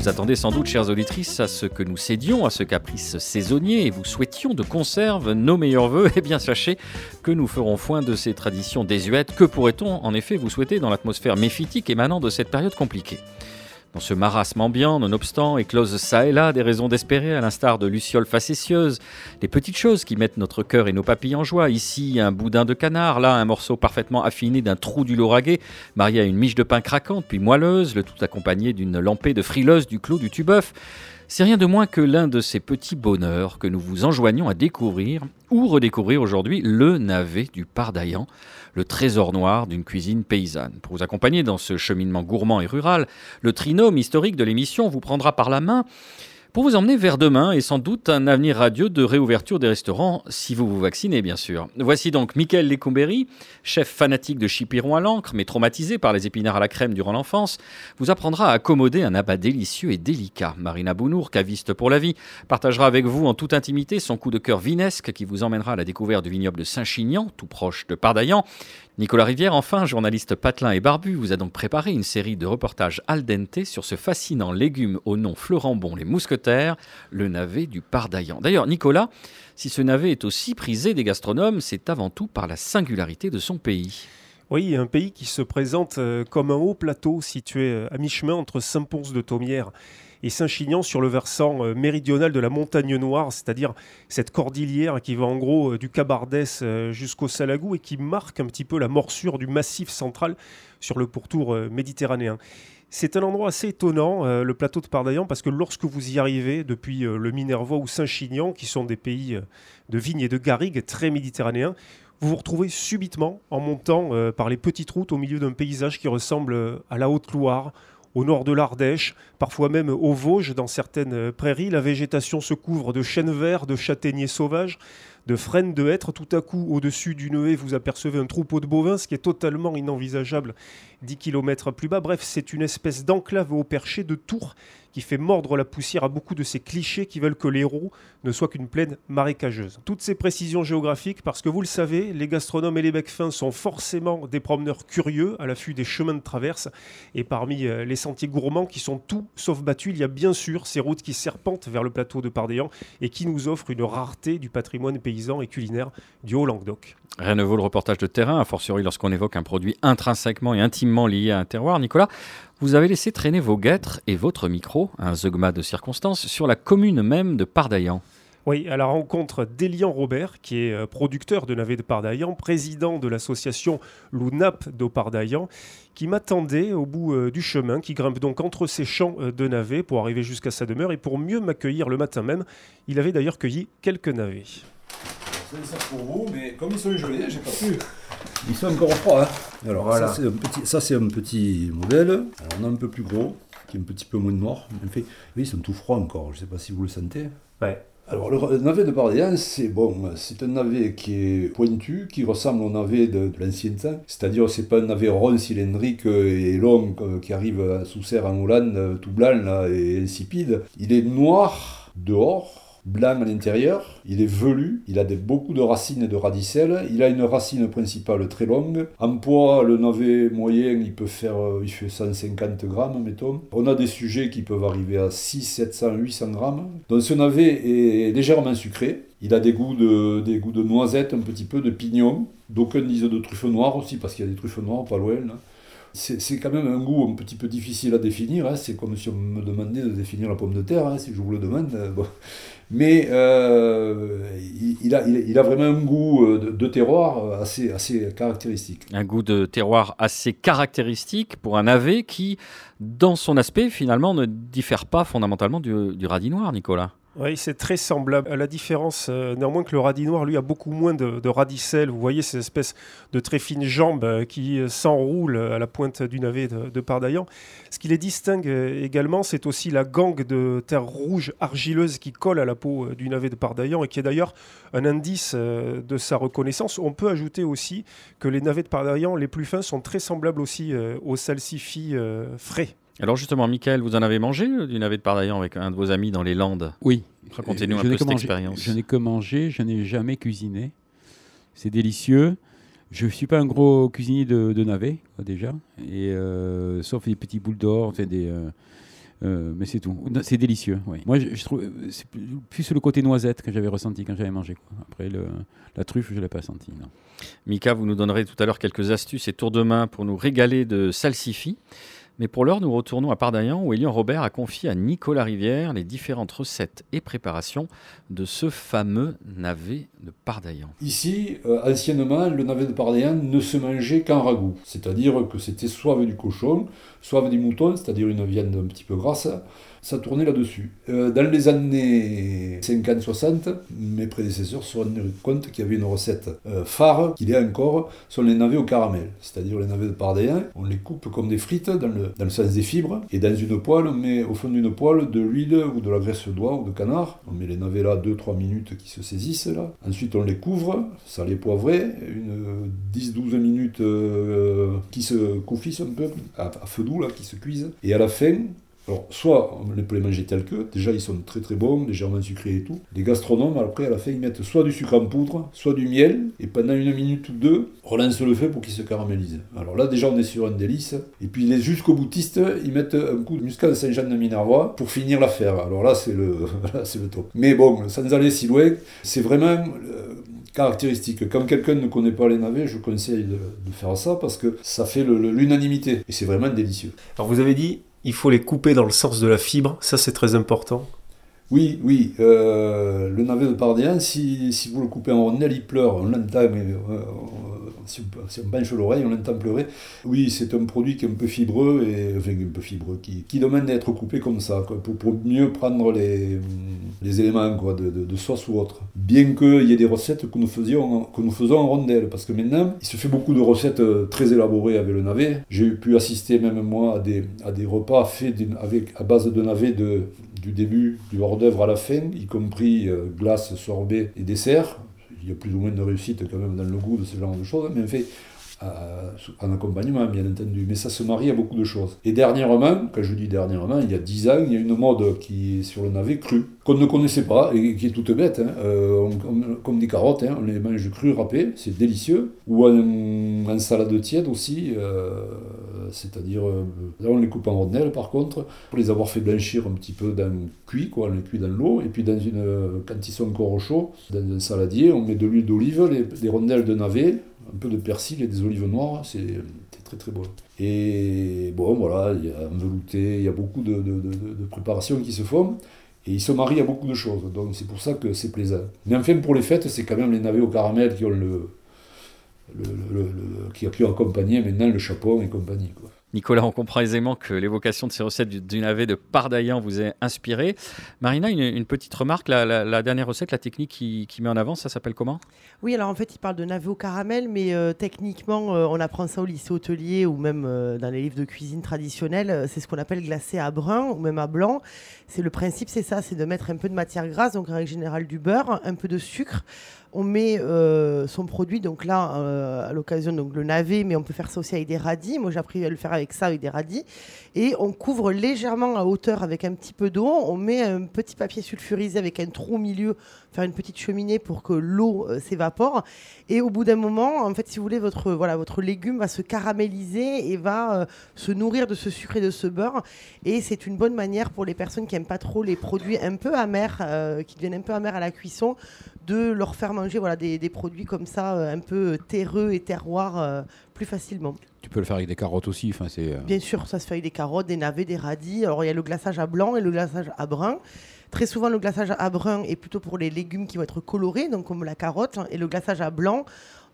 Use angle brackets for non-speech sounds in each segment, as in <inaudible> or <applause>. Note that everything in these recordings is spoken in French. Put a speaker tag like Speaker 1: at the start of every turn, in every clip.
Speaker 1: Vous attendez sans doute, chères auditrices, à ce que nous cédions à ce caprice saisonnier et vous souhaitions de conserve nos meilleurs voeux. <laughs> Eh bien, sachez que nous ferons foin de ces traditions désuètes. Que pourrait-on en effet vous souhaiter dans l'atmosphère méphitique émanant de cette période compliquée? Dans ce marasme ambiant, nonobstant, éclosent ça et là des raisons d'espérer, à l'instar de lucioles facétieuses, les petites choses qui mettent notre cœur et nos papilles en joie. Ici, un boudin de canard, là, un morceau parfaitement affiné d'un trou du lauragais, marié à une miche de pain craquante, puis moelleuse, le tout accompagné d'une lampée de frileuse du clos du tubeuf. C'est rien de moins que l'un de ces petits bonheurs que nous vous enjoignons à découvrir ou redécouvrir aujourd'hui, le navet du Pardaillan, le trésor noir d'une cuisine paysanne. Pour vous accompagner dans ce cheminement gourmand et rural, le trinôme historique de l'émission vous prendra par la main pour vous emmener vers demain et sans doute un avenir radieux de réouverture des restaurants, si vous vous vaccinez bien sûr. Voici donc Michael Lecomberi, chef fanatique de chipiron à l'encre, mais traumatisé par les épinards à la crème durant l'enfance, vous apprendra à accommoder un abat délicieux et délicat. Marina Bounour, caviste pour la vie, partagera avec vous en toute intimité son coup de cœur vinesque qui vous emmènera à la découverte du vignoble de Saint-Chinian, tout proche de Pardaillan. Nicolas Rivière, enfin, journaliste patelin et barbu, vous a donc préparé une série de reportages al dente sur ce fascinant légume au nom fleurambon les mousquetaires, le navet du Pardaillan. D'ailleurs, Nicolas, si ce navet est aussi prisé des gastronomes, c'est avant tout par la singularité de son pays.
Speaker 2: Oui, un pays qui se présente euh, comme un haut plateau situé euh, à mi-chemin entre Saint-Pons de Thomière et Saint-Chinian sur le versant euh, méridional de la montagne noire, c'est-à-dire cette cordillère qui va en gros euh, du Cabardès euh, jusqu'au Salagou et qui marque un petit peu la morsure du massif central sur le pourtour méditerranéen. C'est un endroit assez étonnant, le plateau de Pardaillan, parce que lorsque vous y arrivez, depuis le Minervois ou Saint-Chinian, qui sont des pays de vignes et de garrigues très méditerranéens, vous vous retrouvez subitement en montant par les petites routes au milieu d'un paysage qui ressemble à la Haute-Loire, au nord de l'Ardèche, parfois même aux Vosges, dans certaines prairies, la végétation se couvre de chênes verts, de châtaigniers sauvages, de frênes de hêtres. Tout à coup, au-dessus du haie, vous apercevez un troupeau de bovins, ce qui est totalement inenvisageable 10 km plus bas. Bref, c'est une espèce d'enclave au perché de tours qui fait mordre la poussière à beaucoup de ces clichés qui veulent que l'Hérault ne soit qu'une plaine marécageuse. Toutes ces précisions géographiques, parce que vous le savez, les gastronomes et les becs fins sont forcément des promeneurs curieux à l'affût des chemins de traverse. Et parmi euh, les sentiers gourmands qui sont tout sauf battus, il y a bien sûr ces routes qui serpentent vers le plateau de Pardaillan et qui nous offrent une rareté du patrimoine paysan et culinaire du Haut-Languedoc.
Speaker 1: Rien ne vaut le reportage de terrain, a fortiori lorsqu'on évoque un produit intrinsèquement et intimement lié à un terroir. Nicolas, vous avez laissé traîner vos guêtres et votre micro, un zeugma de circonstance, sur la commune même de Pardaillan.
Speaker 2: Oui, à la rencontre d'Elian Robert, qui est euh, producteur de navets de Pardaillan, président de l'association Lounap de Pardaillan, qui m'attendait au bout euh, du chemin, qui grimpe donc entre ces champs euh, de navets pour arriver jusqu'à sa demeure et pour mieux m'accueillir le matin même. Il avait d'ailleurs cueilli quelques navets.
Speaker 3: C'est ça pour vous, mais comme ils sont gelés, j'ai pas pu. Ils sont encore froids. Hein. Alors voilà. ça c'est un, petit modèle. Alors on a un peu plus gros, qui est un petit peu moins noir. En fait, oui, ils sont tout froids encore. Je sais pas si vous le sentez.
Speaker 2: Ouais.
Speaker 3: Alors le, navet de Bardéen, c'est bon, c'est un navet qui est pointu, qui ressemble au navet de, l'ancien temps. C'est-à-dire c'est pas un navet rond, cylindrique et long euh, qui arrive sous serre en Hollande, tout blanc là, et insipide. Il est noir dehors, blanc à l'intérieur, il est velu, il a beaucoup de racines et de radicelles, il a une racine principale très longue. En poids, le navet moyen, il peut faire euh, il fait 150 grammes, mettons. On a des sujets qui peuvent arriver à 6, 700, 800 grammes. Donc ce navet est légèrement sucré. Il a des goûts de, des de noisettes, un petit peu de pignon. D'aucuns disent de truffes noires aussi, parce qu'il y a des truffes noires pas loin. C'est quand même un goût un petit peu difficile à définir. Hein. C'est comme si on me demandait de définir la pomme de terre, hein, si je vous le demande. Bon. Mais euh, il, a, vraiment un goût euh, de, terroir assez, assez caractéristique.
Speaker 1: Un goût de terroir assez caractéristique pour un navet qui, dans son aspect, finalement, ne diffère pas fondamentalement du, du radis noir, Nicolas.
Speaker 2: Oui, c'est très semblable. À la différence, euh, néanmoins, que le radis noir, lui, a beaucoup moins de, radicelles. Vous voyez ces espèces de très fines jambes euh, qui euh, s'enroulent à la pointe du navet de, de Pardaillan. Ce qui les distingue également, c'est aussi la gangue de terre rouge argileuse qui colle à la peau du navet de Pardaillan et qui est d'ailleurs un indice de sa reconnaissance. On peut ajouter aussi que les navets de Pardaillan les plus fins sont très semblables aussi aux salsifis frais.
Speaker 1: Alors justement, Michael, vous en avez mangé euh, du navet de Pardaillan avec un de vos amis dans les Landes?
Speaker 4: Oui.
Speaker 1: Racontez-nous un peu cette expérience.
Speaker 4: Je n'ai que mangé, je n'ai jamais cuisiné. C'est délicieux. Je ne suis pas un gros cuisinier de, de navets, déjà, et, euh, sauf des petits boules d'or, des, euh, mais c'est tout. C'est délicieux. Oui. Moi, je, trouve c'est plus le côté noisette que j'avais ressenti quand j'avais mangé. Après, le, la truffe, je ne l'ai pas senti. Non.
Speaker 1: Mika, vous nous donnerez tout à l'heure quelques astuces et tours de main pour nous régaler de salsifis. Mais pour l'heure, nous retournons à Pardaillan où Elian Robert a confié à Nicolas Rivière les différentes recettes et préparations de ce fameux navet de Pardaillan.
Speaker 3: Ici, euh, anciennement, le navet de Pardaillan ne se mangeait qu'en ragoût. C'est-à-dire que c'était soit du cochon, soit du mouton, c'est-à-dire une viande un petit peu grasse, ça tournait là-dessus. Euh, dans les années 50-60, mes prédécesseurs se sont rendus compte qu'il y avait une recette euh, phare, qu'il y encore, sont les navets au caramel. C'est-à-dire les navets de Pardéen, on les coupe comme des frites dans le, dans le sens des fibres, et dans une poêle, on met au fond d'une poêle de l'huile ou de la graisse d'oie ou de canard. On met les navets là 2-3 minutes qui se saisissent là. Ensuite on les couvre, ça les poivré, une 10-12 minutes euh, qui se confissent un peu, à, à feu doux là, qui se cuisent. Et à la fin, alors, soit on peut les manger tels que, déjà ils sont très très bons, légèrement sucrés et tout. Les gastronomes, après, à la fin, ils mettent soit du sucre en poudre, soit du miel, et pendant une minute ou deux, relance le feu pour qu'ils se caramélisent. Alors là, déjà, on est sur un délice. Et puis, les jusqu'au boutistes, ils mettent un coup de muscat de Saint-Jean de Minervois pour finir l'affaire. Alors <laughs> là, c'est le, top. Mais bon, sans aller si loin, c'est vraiment. Euh, caractéristique. Comme quelqu'un ne connaît pas les navets, je conseille de, faire ça parce que ça fait l'unanimité et c'est vraiment délicieux.
Speaker 2: Alors vous avez dit il faut les couper dans le sens de la fibre, ça c'est très important.
Speaker 3: Oui, oui, euh, le navet de Pardien, si, vous le coupez en rondelles, il pleure, on l'entend, mais euh, si, on, si, penche l'oreille, on l'entend pleurer. Oui, c'est un produit qui est un peu fibreux, et, un peu fibreux, qui, qui demande d'être coupé comme ça, pour, mieux prendre les, les éléments quoi, de, de, sauce ou autre. Bien qu'il y ait des recettes que nous, faisions, que nous faisons en rondelles, parce que maintenant, il se fait beaucoup de recettes euh, très élaborées avec le navet. J'ai pu assister même moi à des, à des repas faits avec, à base de navet de du début du hors-d'œuvre à la fin, y compris euh, glace, sorbet et dessert. Il y a plus ou moins de réussite quand même dans le goût de ce genre de choses, mais en fait, euh, en accompagnement, bien entendu. Mais ça se marie à beaucoup de choses. Et dernièrement, quand je dis dernièrement, il y a 10 ans, il y a une mode qui est sur le navet cru, qu'on ne connaissait pas et qui est toute bête. Hein. Euh, comme des carottes, hein, on les mange cru râpées, c'est délicieux. Ou en, salade tiède aussi, euh, c'est-à-dire, là on les coupe en rondelles par contre, pour les avoir fait blanchir un petit peu dans cuit, quoi, on les cuit dans l'eau, et puis quand ils sont encore chaud, dans un saladier, on met de l'huile d'olive, les, les rondelles de navet, un peu de persil et des olives noires, c'est très très beau. Et bon, voilà, il y a un velouté, il y a beaucoup de, de, préparations qui se font. Et ils se marient à beaucoup de choses, donc c'est pour ça que c'est plaisant. Mais enfin, pour les fêtes, c'est quand même les navets au caramel qui ont le, le, le, qui, qui ont accompagné maintenant le chapon et compagnie.
Speaker 1: Nicolas, on comprend aisément que l'évocation de ces recettes du, navet de Pardaillan vous est inspirée. Marina, une, petite remarque, la, dernière recette, la technique qui, met en avant, ça s'appelle comment?
Speaker 5: Oui, alors en fait, il parle de navet au caramel, mais euh, techniquement, euh, on apprend ça au lycée hôtelier ou même euh, dans les livres de cuisine traditionnels. C'est ce qu'on appelle glacé à brun ou même à blanc. C'est le principe, c'est ça, c'est de mettre un peu de matière grasse, donc en règle générale du beurre, un peu de sucre on met euh, son produit, donc là, euh, à l'occasion, donc le navet, mais on peut faire ça aussi avec des radis. Moi, j'ai appris à le faire avec ça, avec des radis. Et on couvre légèrement à hauteur avec un petit peu d'eau. On met un petit papier sulfurisé avec un trou au milieu, faire une petite cheminée pour que l'eau euh, s'évapore. Et au bout d'un moment, en fait, si vous voulez, votre, voilà, votre légume va se caraméliser et va se nourrir de ce sucre et de ce beurre. Et c'est une bonne manière pour les personnes qui n'aiment pas trop les produits un peu amers, qui deviennent un peu amers à la cuisson, de leur faire manger voilà, des, produits comme ça, euh, un peu terreux et terroirs, euh, plus facilement.
Speaker 4: Tu peux le faire avec des carottes aussi. Enfin, c'est.
Speaker 5: Euh, Bien sûr, ça se fait avec des carottes, des navets, des radis. Alors il y a le glaçage à blanc et le glaçage à brun. Très souvent, le glaçage à brun est plutôt pour les légumes qui vont être colorés, donc comme la carotte, et le glaçage à blanc,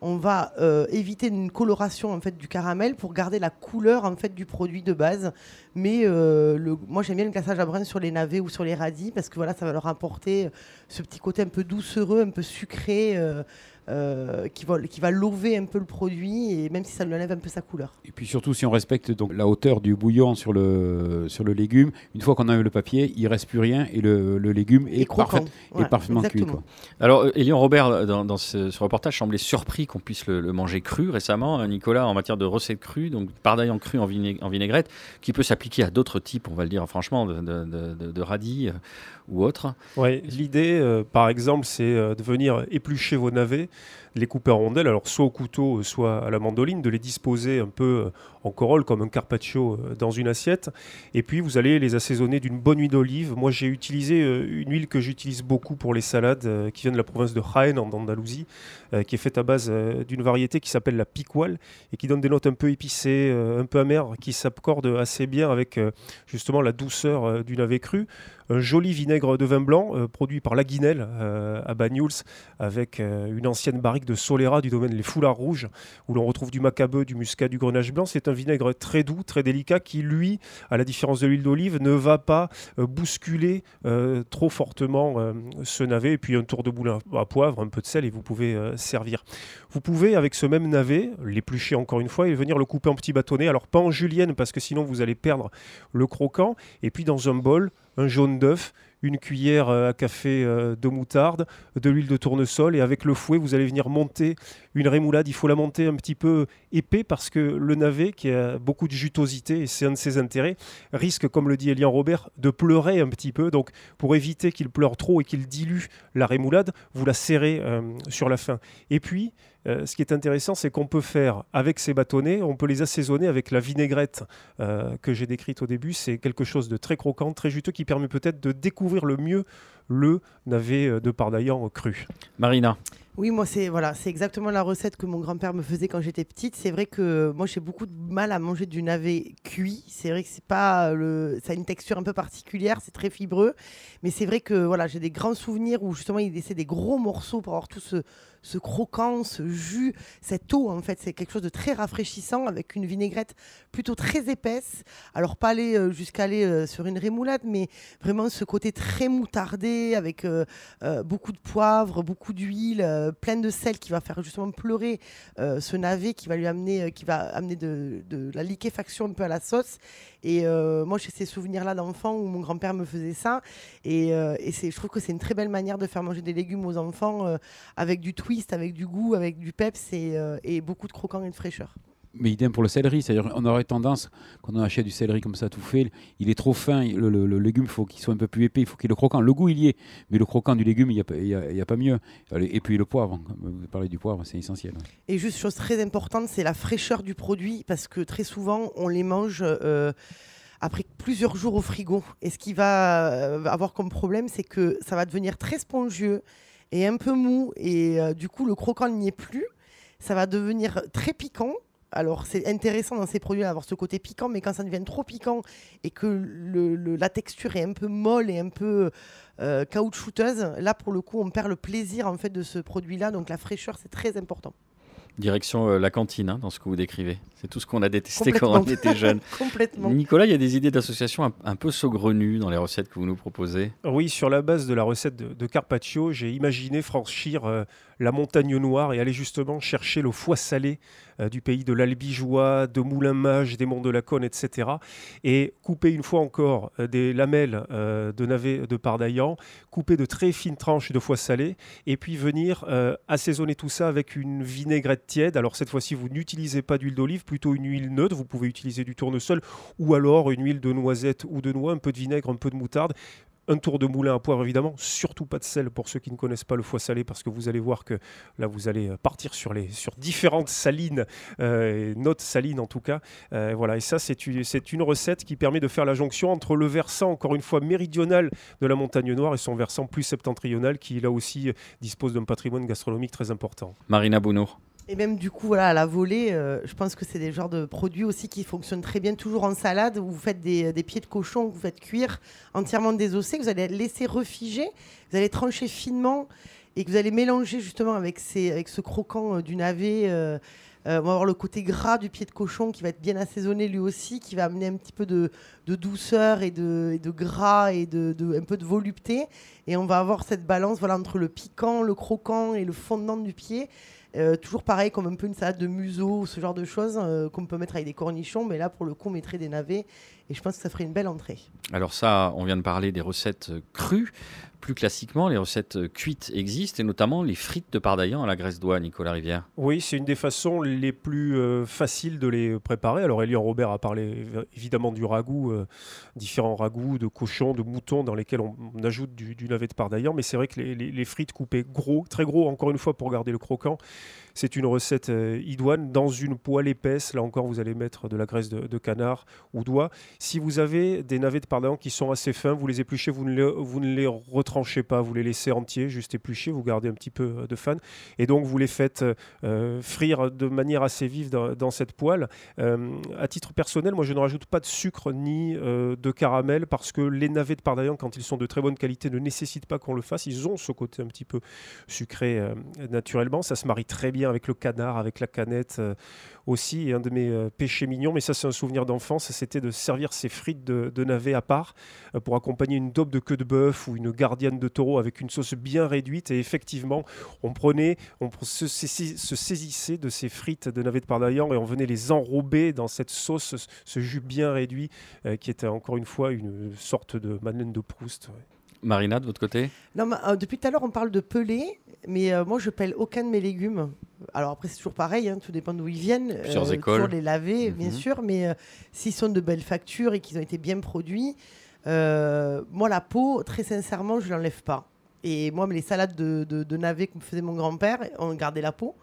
Speaker 5: on va euh, éviter une coloration en fait du caramel pour garder la couleur en fait du produit de base. Mais euh, moi j'aime bien le glaçage à brun sur les navets ou sur les radis parce que voilà ça va leur apporter ce petit côté un peu doucereux, un peu sucré. Euh, qui, va, qui va lever un peu le produit et même si ça lui enlève un peu sa couleur.
Speaker 4: Et puis surtout si on respecte donc la hauteur du bouillon sur le, sur le légume, une fois qu'on enlève le papier, il reste plus rien et le, le légume est, parfait, parfaitement cuit. Quoi.
Speaker 1: Alors Elian Robert dans, dans ce, reportage semblait surpris qu'on puisse le, manger cru récemment. Nicolas en matière de recettes crues, donc en cru en, en, vinaigrette, qui peut s'appliquer à d'autres types, on va le dire franchement, de, de, de radis euh,
Speaker 2: l'idée euh, par exemple c'est de venir éplucher vos navets les couper en rondelles, alors soit au couteau, soit à la mandoline, de les disposer un peu euh, en corolle comme un carpaccio euh, dans une assiette. Et puis vous allez les assaisonner d'une bonne huile d'olive. Moi j'ai utilisé euh, une huile que j'utilise beaucoup pour les salades qui vient de la province de Jaén en Andalousie, qui est faite à base d'une variété qui s'appelle la piqual et qui donne des notes un peu épicées, un peu amères, qui s'accordent assez bien avec justement la douceur du navet cru un joli vinaigre de vin blanc euh, produit par La Guinelle euh, à Banyuls avec euh, une ancienne barrique de Solera du domaine Les Foulards Rouges où l'on retrouve du macabeu, du muscat, du grenage blanc. C'est un vinaigre très doux, très délicat qui, lui, à la différence de l'huile d'olive, ne va pas bousculer trop fortement ce navet. Et puis un tour de boulin à poivre, un peu de sel et vous pouvez servir. Vous pouvez, avec ce même navet, l'éplucher encore une fois et venir le couper en petits bâtonnets. Alors pas en julienne parce que sinon vous allez perdre le croquant. Et puis dans un bol, un jaune d'œuf, une cuillère euh, à café euh, de moutarde, de l'huile de tournesol et avec le fouet vous allez venir monter une rémoulade. Il faut la monter un petit peu épais parce que le navet qui a beaucoup de jutosité et c'est un de ses intérêts risque, comme le dit Elian Robert, de pleurer un petit peu. Donc pour éviter qu'il pleure trop et qu'il dilue la rémoulade, vous la serrez euh, sur la fin. Et puis euh, ce qui est intéressant, c'est qu'on peut faire avec ces bâtonnets, on peut les assaisonner avec la vinaigrette euh, que j'ai décrite au début. C'est quelque chose de très croquant, très juteux, qui permet peut-être de découvrir le mieux le navet euh, de Pardaillan cru.
Speaker 1: Marina
Speaker 5: oui, moi c'est voilà, c'est exactement la recette que mon grand-père me faisait quand j'étais petite. C'est vrai que moi j'ai beaucoup de mal à manger du navet cuit. C'est vrai que c'est pas le, ça a une texture un peu particulière, c'est très fibreux, mais c'est vrai que voilà, j'ai des grands souvenirs où justement il laissait des gros morceaux pour avoir tout ce, ce croquant, ce jus, cette eau en fait, c'est quelque chose de très rafraîchissant avec une vinaigrette plutôt très épaisse. Alors pas aller euh, jusqu'à aller euh, sur une rémoulade, mais vraiment ce côté très moutardé avec euh, beaucoup de poivre, beaucoup d'huile, plein de sel qui va faire justement pleurer ce navet, qui va lui amener, qui va amener de, la liquéfaction un peu à la sauce. Et moi j'ai ces souvenirs là d'enfant où mon grand-père me faisait ça, et, je trouve que c'est une très belle manière de faire manger des légumes aux enfants avec du twist avec du goût, avec du peps et, euh, et beaucoup de croquants et de fraîcheur.
Speaker 4: Mais idem pour le céleri, c'est-à-dire on aurait tendance, quand on achète du céleri comme ça tout fait, il est trop fin, le, le, légume faut qu'il soit un peu plus épais, il faut qu'il ait le croquant. Le goût il y est, mais le croquant du légume, il n'y a, a, pas mieux. Et puis le poivre, vous parlez du poivre, c'est essentiel.
Speaker 5: Et juste chose très importante, c'est la fraîcheur du produit, parce que très souvent on les mange... Euh, après plusieurs jours au frigo. Et ce qui va euh, avoir comme problème, c'est que ça va devenir très spongieux et un peu mou. Et euh, du coup, le croquant n'y est plus. Ça va devenir très piquant. Alors, c'est intéressant dans ces produits d'avoir ce côté piquant, mais quand ça devient trop piquant et que la texture est un peu molle et un peu euh, caoutchouteuse, là, pour le coup, on perd le plaisir en fait de ce produit-là. Donc, la fraîcheur, c'est très important.
Speaker 1: Direction euh, la cantine, hein, dans ce que vous décrivez. C'est tout ce qu'on a détesté quand on était jeune. <laughs>
Speaker 5: Complètement.
Speaker 1: Nicolas, il y a des idées d'association un, peu saugrenues dans les recettes que vous nous proposez?
Speaker 2: Oui, sur la base de la recette de, Carpaccio, j'ai imaginé franchir euh, la montagne noire et aller justement chercher le foie salé euh, du pays de l'Albigeois, de Moulin-Mage, des Monts de la Cône, etc. Et couper une fois encore des lamelles de navet de Pardaillan, couper de très fines tranches de foie salé, et puis venir assaisonner tout ça avec une vinaigrette tiède. Alors cette fois-ci, vous n'utilisez pas d'huile d'olive, plutôt une huile neutre. Vous pouvez utiliser du tournesol ou alors une huile de noisette ou de noix, un peu de vinaigre, un peu de moutarde un tour de moulin à poivre évidemment, surtout pas de sel pour ceux qui ne connaissent pas le foie salé parce que vous allez voir que là vous allez euh, partir sur, les, sur différentes salines, euh, notes salines en tout cas. Euh, voilà, et ça c'est une, une recette qui permet de faire la jonction entre le versant encore une fois méridional de la montagne noire et son versant plus septentrional qui là aussi dispose d'un patrimoine gastronomique très important.
Speaker 1: Marina Bounour.
Speaker 5: Et même du coup, voilà, à la volée, euh, je pense que c'est des genres de produits aussi qui fonctionnent très bien toujours en salade, où vous faites des, pieds de cochon, vous faites cuire entièrement désossés, que vous allez laisser refiger, vous allez trancher finement et que vous allez mélanger justement avec, ces, avec ce croquant du navet. on va avoir le côté gras du pied de cochon qui va être bien assaisonné lui aussi, qui va amener un petit peu de, douceur et de, de, gras et de, un peu de volupté. Et on va avoir cette balance voilà, entre le piquant, le croquant et le fondant du pied. Euh, toujours pareil, comme un peu une salade de museau, ce genre de choses euh, qu'on peut mettre avec des cornichons, mais là pour le coup on mettrait des navets et je pense que ça ferait une belle entrée.
Speaker 1: Alors ça, on vient de parler des recettes crues. Plus classiquement, les recettes cuites existent, et notamment les frites de pardaillan à la graisse d'oie, Nicolas Rivière.
Speaker 2: Oui, c'est une des façons les plus euh, faciles de les préparer. Alors, Elian Robert a parlé évidemment du ragoût, euh, différents ragoûts de cochon, de mouton, dans lesquels on, ajoute du, navet de pardaillan. Mais c'est vrai que les, frites coupées gros, très gros, encore une fois, pour garder le croquant, c'est une recette euh, idoine dans une poêle épaisse. Là encore, vous allez mettre de la graisse de, canard ou d'oie. Si vous avez des navets de pardon qui sont assez fins, vous les épluchez, vous ne les, retranchez pas, vous les laissez entiers, juste épluchés, vous gardez un petit peu euh, de fan. Et donc, vous les faites euh, frire de manière assez vive dans, cette poêle. à titre personnel, moi, je ne rajoute pas de sucre ni de caramel parce que les navets de pardaillan, quand ils sont de très bonne qualité, ne nécessitent pas qu'on le fasse. Ils ont ce côté un petit peu sucré naturellement. Ça se marie très bien avec le canard, avec la canette euh, aussi. Et un de mes euh, péchés mignons, mais ça c'est un souvenir d'enfance, c'était de servir ces frites de, navet à part euh, pour accompagner une daube de queue de bœuf ou une gardienne de taureau avec une sauce bien réduite. Et effectivement, on prenait, on se, saisissait de ces frites de navet de pardaillan et on venait les enrober dans cette sauce, ce jus bien réduit qui était encore une fois une sorte de Madeleine de Proust.
Speaker 1: Marina, de votre côté
Speaker 5: Non, euh, depuis tout à l'heure, on parle de pelé, mais euh, moi, je pèle aucun de mes légumes. Alors après, c'est toujours pareil, hein, tout dépend d'où ils viennent.
Speaker 1: Plusieurs euh, écoles.
Speaker 5: Toujours les laver, bien mhm. sûr, mais s'ils sont de belles factures et qu'ils ont été bien produits, moi, la peau, très sincèrement, je ne l'enlève pas. Et moi, les salades de, de, navets que me faisait mon grand-père, on gardait la peau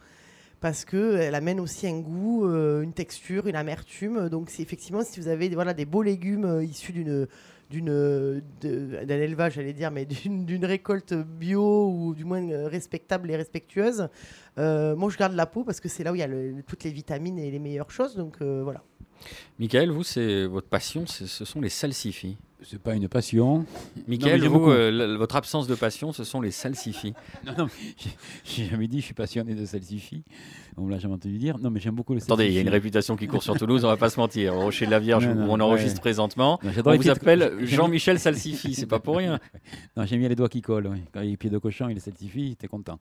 Speaker 5: parce qu'elle amène aussi un goût, une texture, une amertume. Donc, c'est effectivement, si vous avez voilà, des beaux légumes issus d'une d'un élevage, j'allais dire, mais d'une récolte bio ou du moins euh, respectable et respectueuse. Euh, moi, je garde la peau parce que c'est là où il y a toutes les vitamines et les meilleures choses. Donc euh, voilà.
Speaker 1: Michael, vous, c'est votre passion, ce sont les salsifis.
Speaker 4: C'est pas une passion. <laughs>
Speaker 1: Michael, vous, votre absence de passion, ce sont les salsifis. <laughs>
Speaker 4: non, non, j'ai jamais dit je suis passionné de salsifis. On l'a jamais entendu dire. Non, mais j'aime beaucoup le
Speaker 1: Attendez, il y a une réputation qui court sur Toulouse, on va pas se mentir. Au Rocher de la Vierge, où on enregistre présentement, on vous appelle <laughs> Jean-Michel Salsifi, c'est pas pour rien.
Speaker 4: Non, j'aime bien les doigts qui collent. Quand il y a les pieds de cochon, il est salsifi, t'es content.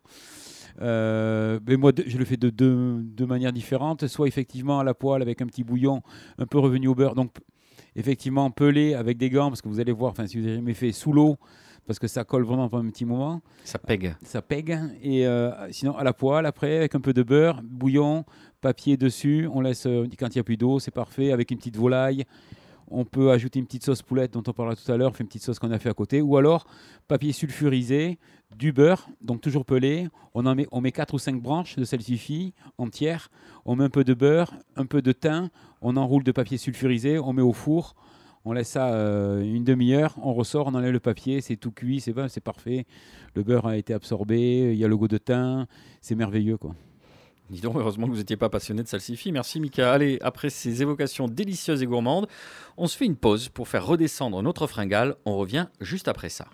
Speaker 4: Euh, mais moi, je le fais de deux manières différentes. Soit effectivement à la poêle avec un petit bouillon, un peu revenu au beurre. Donc, effectivement, pelé avec des gants, parce que vous allez voir, si vous avez jamais fait sous l'eau, parce que ça colle vraiment pendant un petit moment.
Speaker 1: Ça pègue.
Speaker 4: Ça pègue. Et euh, sinon, à la poêle, après, avec un peu de beurre, bouillon, papier dessus. On laisse, euh, quand il n'y a plus d'eau, c'est parfait, avec une petite volaille. On peut ajouter une petite sauce poulette dont on parlera tout à l'heure, une petite sauce qu'on a fait à côté. Ou alors, papier sulfurisé, du beurre, donc toujours pelé. On, en met, on met 4 ou 5 branches de salsifis entières. On met un peu de beurre, un peu de thym. On enroule de papier sulfurisé. On met au four. On laisse ça euh, une demi-heure, on ressort, on enlève le papier, c'est tout cuit, c'est c'est parfait. Le beurre a été absorbé, il y a le goût de thym, c'est merveilleux.
Speaker 1: Dis donc, heureusement que vous n'étiez pas passionné de salsifis. Merci Mika. Allez, après ces évocations délicieuses et gourmandes, on se fait une pause pour faire redescendre notre fringale. On revient juste après ça.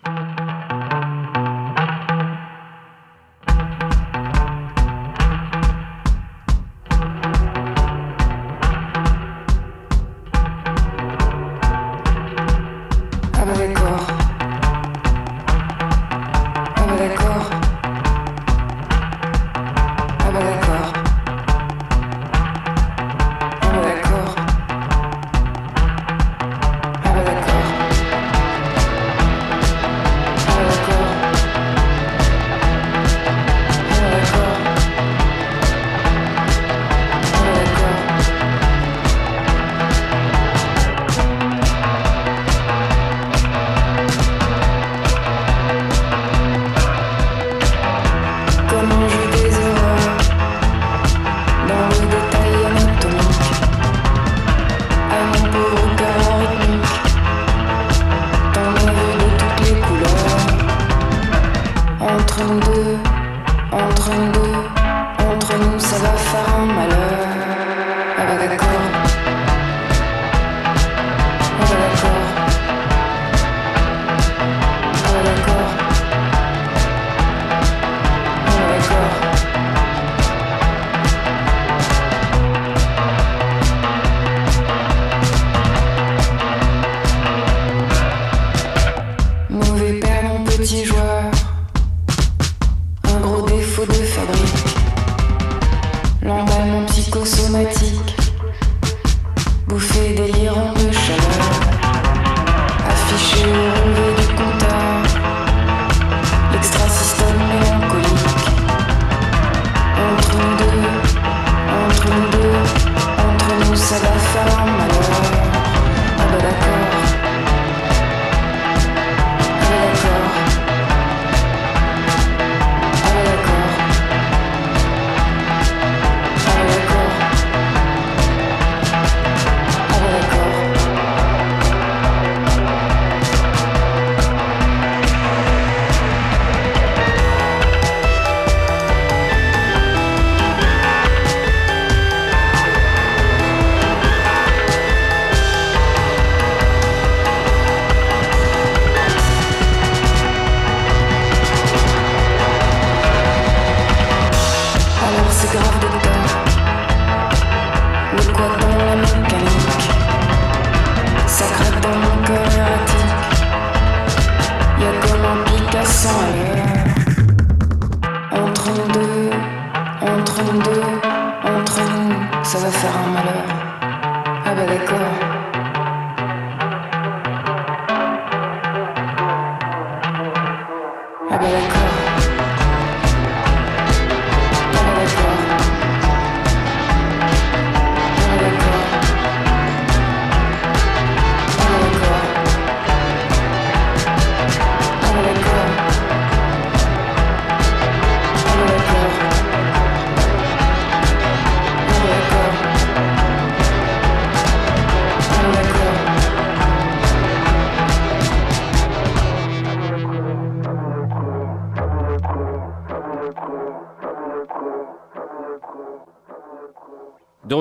Speaker 1: Ah bah Corps.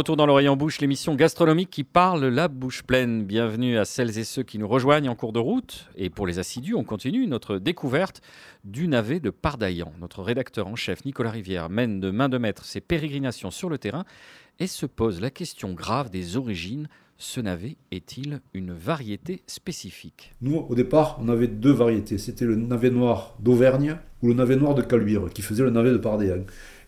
Speaker 1: Retour dans l'oreille en bouche, l'émission gastronomique qui parle la bouche pleine. Bienvenue à celles et ceux qui nous rejoignent en cours de route. Et pour les assidus, on continue notre découverte du navet de Pardaillan. Notre rédacteur en chef, Nicolas Rivière, mène de main de maître ses pérégrinations sur le terrain et se pose la question grave des origines. Ce navet est-il une variété spécifique?
Speaker 3: Nous, au départ, on avait deux variétés. C'était le navet noir d'Auvergne ou le navet noir de Caluire, qui faisait le navet de Pardaillan.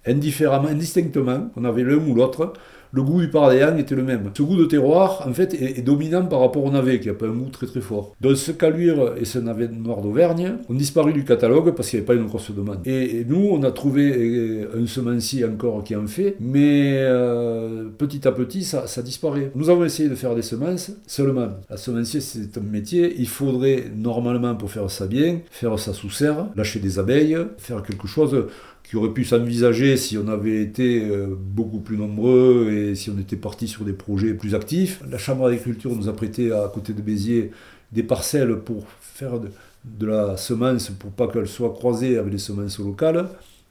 Speaker 3: Indifféremment, indistinctement, on avait l'un ou l'autre le goût du Paradéan était le même. Ce goût de terroir, en fait, est, dominant par rapport au navet, qui n'a pas un goût très très fort. Donc ce caluire et ce navet noir d'Auvergne ont disparu du catalogue parce qu'il n'y avait pas une grosse demande. Et, nous, on a trouvé euh, un semencier encore qui en fait, mais euh, petit à petit, ça, ça disparaît. Nous avons essayé de faire des semences, seulement, la semencier, c'est un métier, il faudrait normalement, pour faire ça bien, faire ça sous serre, lâcher des abeilles, faire quelque chose qui aurait pu s'envisager si on avait été euh, beaucoup plus nombreux et si on était parti sur des projets plus actifs. La Chambre d'agriculture nous a prêté à côté de Béziers des parcelles pour faire de, la semence pour pas qu'elle soit croisée avec les semences locales.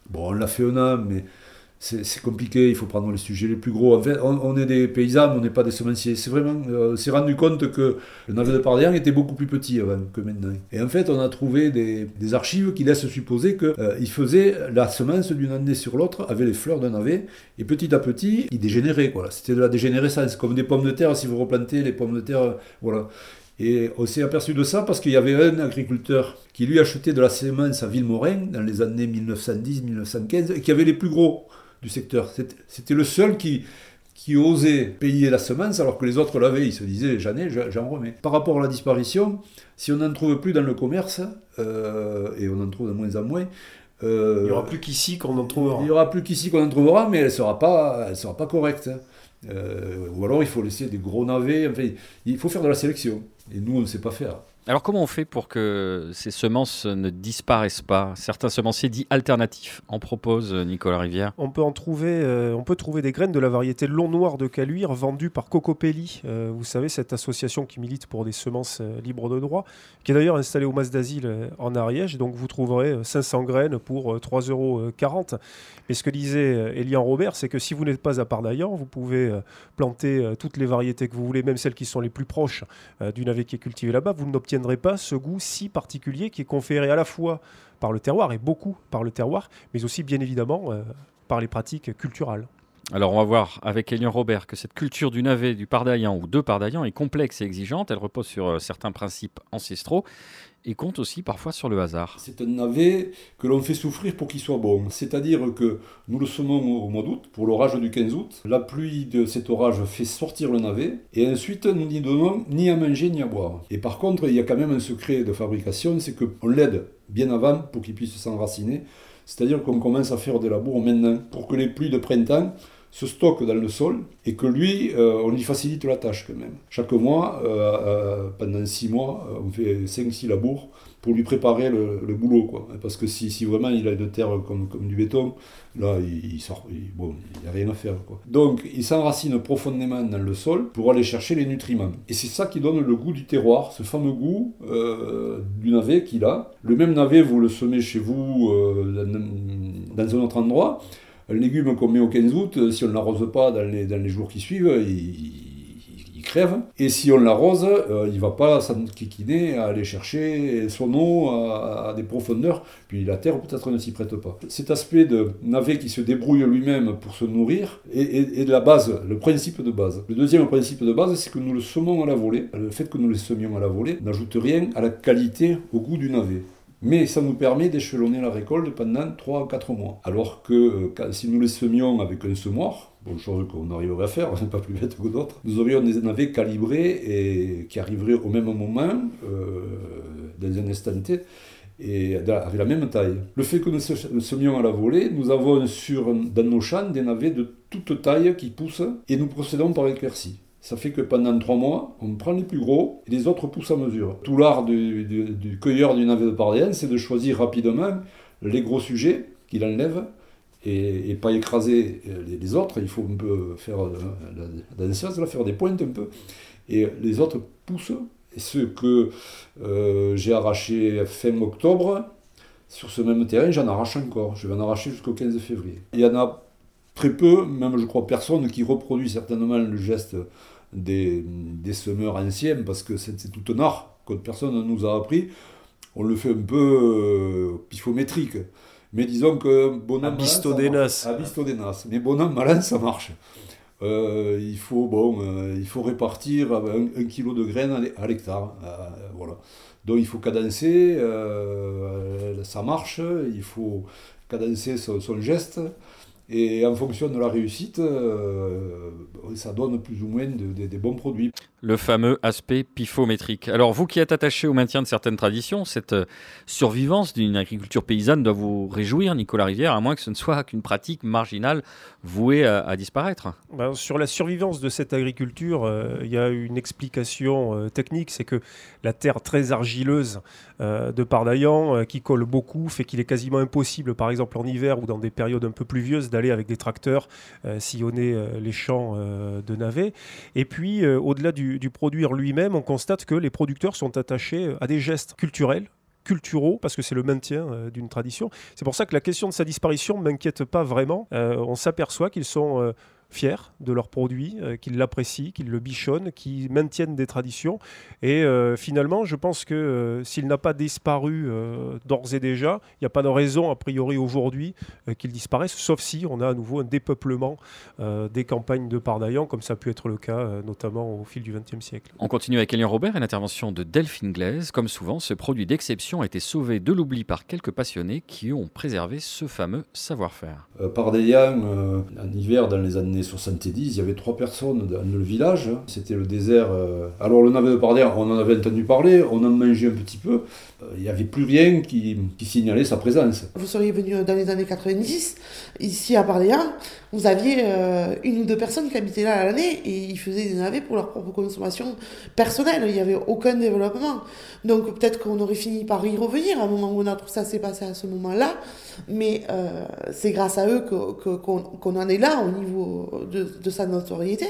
Speaker 3: Bon, on l'a fait un an, mais c'est compliqué, il faut prendre les sujets les plus gros. En fait, on, est des paysans, on n'est pas des semenciers. C'est vraiment, euh, on s'est rendu compte que le navet de Pardian était beaucoup plus petit avant que maintenant. Et en fait, on a trouvé des, archives qui laissent supposer qu'il euh, faisait la semence d'une année sur l'autre avec les fleurs d'un navet, et petit à petit, il dégénérait. Voilà. C'était de la dégénérescence, comme des pommes de terre, si vous replantez les pommes de terre, voilà. Et on s'est aperçu de ça parce qu'il y avait un agriculteur qui lui achetait de la semence à Villemorin dans les années 1910-1915 et qui avait les plus gros du secteur. C'était le seul qui, qui osait payer la semence alors que les autres l'avaient. Ils se disaient j'en ai, j'en remets. Par rapport à la disparition, si on n'en trouve plus dans le commerce, euh, et on en trouve de moins en moins,
Speaker 2: euh, il n'y aura plus qu'ici qu'on en trouvera.
Speaker 3: Il n'y aura plus qu'ici qu'on en trouvera, mais elle ne sera, pas, sera pas correcte. Euh, ou alors il faut laisser des gros navets. Enfin, il faut faire de la sélection. Et nous, on ne sait pas faire.
Speaker 1: Alors comment on fait pour que ces semences ne disparaissent pas? Certains semenciers dits alternatifs en proposent, Nicolas Rivière.
Speaker 2: On peut en trouver, euh, on peut trouver des graines de la variété long noir de Caluire vendues par Cocopelli. Euh, vous savez cette association qui milite pour des semences euh, libres de droit, qui est d'ailleurs installée au Mas d'Asile en Ariège. Donc vous trouverez 500 graines pour 3,40 euros. Mais ce que disait Elian Robert, c'est que si vous n'êtes pas à Pardaillan, vous pouvez planter toutes les variétés que vous voulez, même celles qui sont les plus proches du navet qui est cultivé là-bas. N'obtiendrez pas ce goût si particulier qui est conféré à la fois par le terroir et beaucoup par le terroir, mais aussi bien évidemment euh, par les pratiques culturelles.
Speaker 1: Alors on va voir avec Elian Robert que cette culture du navet, du pardaillan ou de pardaillan est complexe et exigeante. Elle repose sur euh, certains principes ancestraux et compte aussi parfois sur le hasard.
Speaker 3: C'est un navet que l'on fait souffrir pour qu'il soit bon. C'est-à-dire que nous le semons au mois d'août, pour l'orage du 15 août. La pluie de cet orage fait sortir le navet, et ensuite nous n'y donnons ni à manger ni à boire. Et par contre, il y a quand même un secret de fabrication, c'est qu'on l'aide bien avant pour qu'il puisse s'enraciner. C'est-à-dire qu'on commence à faire des labours maintenant pour que les pluies de printemps se stocke dans le sol et que lui, euh, on lui facilite la tâche quand même. Chaque mois, euh, euh, pendant six mois, on fait 5-6 labours pour lui préparer le, boulot. Quoi. Parce que si, si, vraiment il a une terre comme, comme du béton, là, il, sort, bon, il n'y a rien à faire. Donc, il s'enracine profondément dans le sol pour aller chercher les nutriments. Et c'est ça qui donne le goût du terroir, ce fameux goût du navet qu'il a. Le même navet, vous le semez chez vous dans un autre endroit un légume qu'on met au 15 août, euh, si on ne l'arrose pas dans les, dans les jours qui suivent, il, crève. Et si on l'arrose, euh, il va pas s'enquiquiner à aller chercher son eau à, des profondeurs, puis la terre peut-être ne s'y prête pas. Cet aspect de navet qui se débrouille lui-même pour se nourrir est, de la base, le principe de base. Le deuxième principe de base, c'est que nous le semons à la volée. Le fait que nous le semions à la volée n'ajoute rien à la qualité, au goût du navet. Mais ça nous permet d'échelonner la récolte pendant 3 ou 4 mois. Alors que euh, si nous les semions avec un semoir, bon, chose qu'on arriverait à faire, on <laughs> n'est pas plus bête que d'autres, nous aurions des navets calibrés et qui arriveraient au même moment, euh, dans un instant T, et avec la même taille. Le fait que nous semions à la volée, nous avons sur, dans nos champs des navets de toute taille qui poussent et nous procédons par éclaircie. Ça fait que pendant trois mois, on prend les plus gros et les autres poussent à mesure. Tout l'art du, cueilleur du navet de Pardéen, c'est de choisir rapidement les gros sujets qu'il enlève et, pas écraser les, autres. Il faut un peu faire la, danseuse, faire des pointes un peu. Et les autres poussent. Et ce que euh, j'ai arraché fin octobre, sur ce même terrain, j'en arrache encore. Je vais en arracher jusqu'au 15 février. Il y en a très peu, même je crois personne, qui reproduit certainement le geste des, des semeurs anciens, parce que c'est tout un art que personne ne nous a appris. On le fait un peu euh, pifométrique. Mais disons que bonhomme
Speaker 2: Abistodénas.
Speaker 3: Abistodénas. Mais bonhomme malin, ça marche. Euh, il, faut, bon, euh, il faut répartir un, kilo de graines à l'hectare. voilà. Donc il faut cadencer, ça marche, il faut cadencer son geste. Et en fonction de la réussite, euh, ça donne plus ou moins des bons produits.
Speaker 1: Le fameux aspect pifométrique. Alors vous qui êtes attaché au maintien de certaines traditions, cette euh, survivance d'une agriculture paysanne doit vous réjouir, Nicolas Rivière, à moins que ce ne soit qu'une pratique marginale vouée à, disparaître.
Speaker 2: Ben, sur la survivance de cette agriculture, euh, il y a une explication technique, c'est que la terre très argileuse de Pardaillan, qui colle beaucoup, fait qu'il est quasiment impossible, par exemple en hiver ou dans des périodes un peu pluvieuses, aller avec des tracteurs euh, sillonner euh, les champs euh, de navets. Et puis, au-delà du, du produire lui-même, on constate que les producteurs sont attachés à des gestes culturels, culturaux, parce que c'est le maintien d'une tradition. C'est pour ça que la question de sa disparition ne m'inquiète pas vraiment. on s'aperçoit qu'ils sont fiers de leurs produits, euh, qu'ils l'apprécient, qu'ils le bichonnent, qu'ils maintiennent des traditions. Et euh, finalement, je pense que euh, s'il n'a pas disparu d'ores et déjà, il n'y a pas de raison, a priori, aujourd'hui, qu'il disparaisse, sauf si on a à nouveau un dépeuplement des campagnes de Pardaillan, comme ça a pu être le cas notamment au fil du XXe siècle.
Speaker 1: On continue avec Elian Robert et l'intervention de Delphine Glaise. Comme souvent, ce produit d'exception a été sauvé de l'oubli par quelques passionnés qui ont préservé ce fameux savoir-faire.
Speaker 3: Pardaillan, en hiver, dans les années 70, il y avait trois personnes dans le village. C'était le désert. Euh. Alors le navet de Pardère, on en avait entendu parler, on en mangeait un petit peu. Euh, il n'y avait plus rien qui, signalait sa présence.
Speaker 6: Vous seriez venu dans les années 90, ici à Pardéa, vous aviez euh, une ou deux personnes qui habitaient là à l'année et ils faisaient des navets pour leur propre consommation personnelle. Il n'y avait aucun développement. Donc peut-être qu'on aurait fini par y revenir à un moment où ça s'est passé à ce moment-là. Mais euh, c'est grâce à eux qu'on en est là au niveau de, de sa notoriété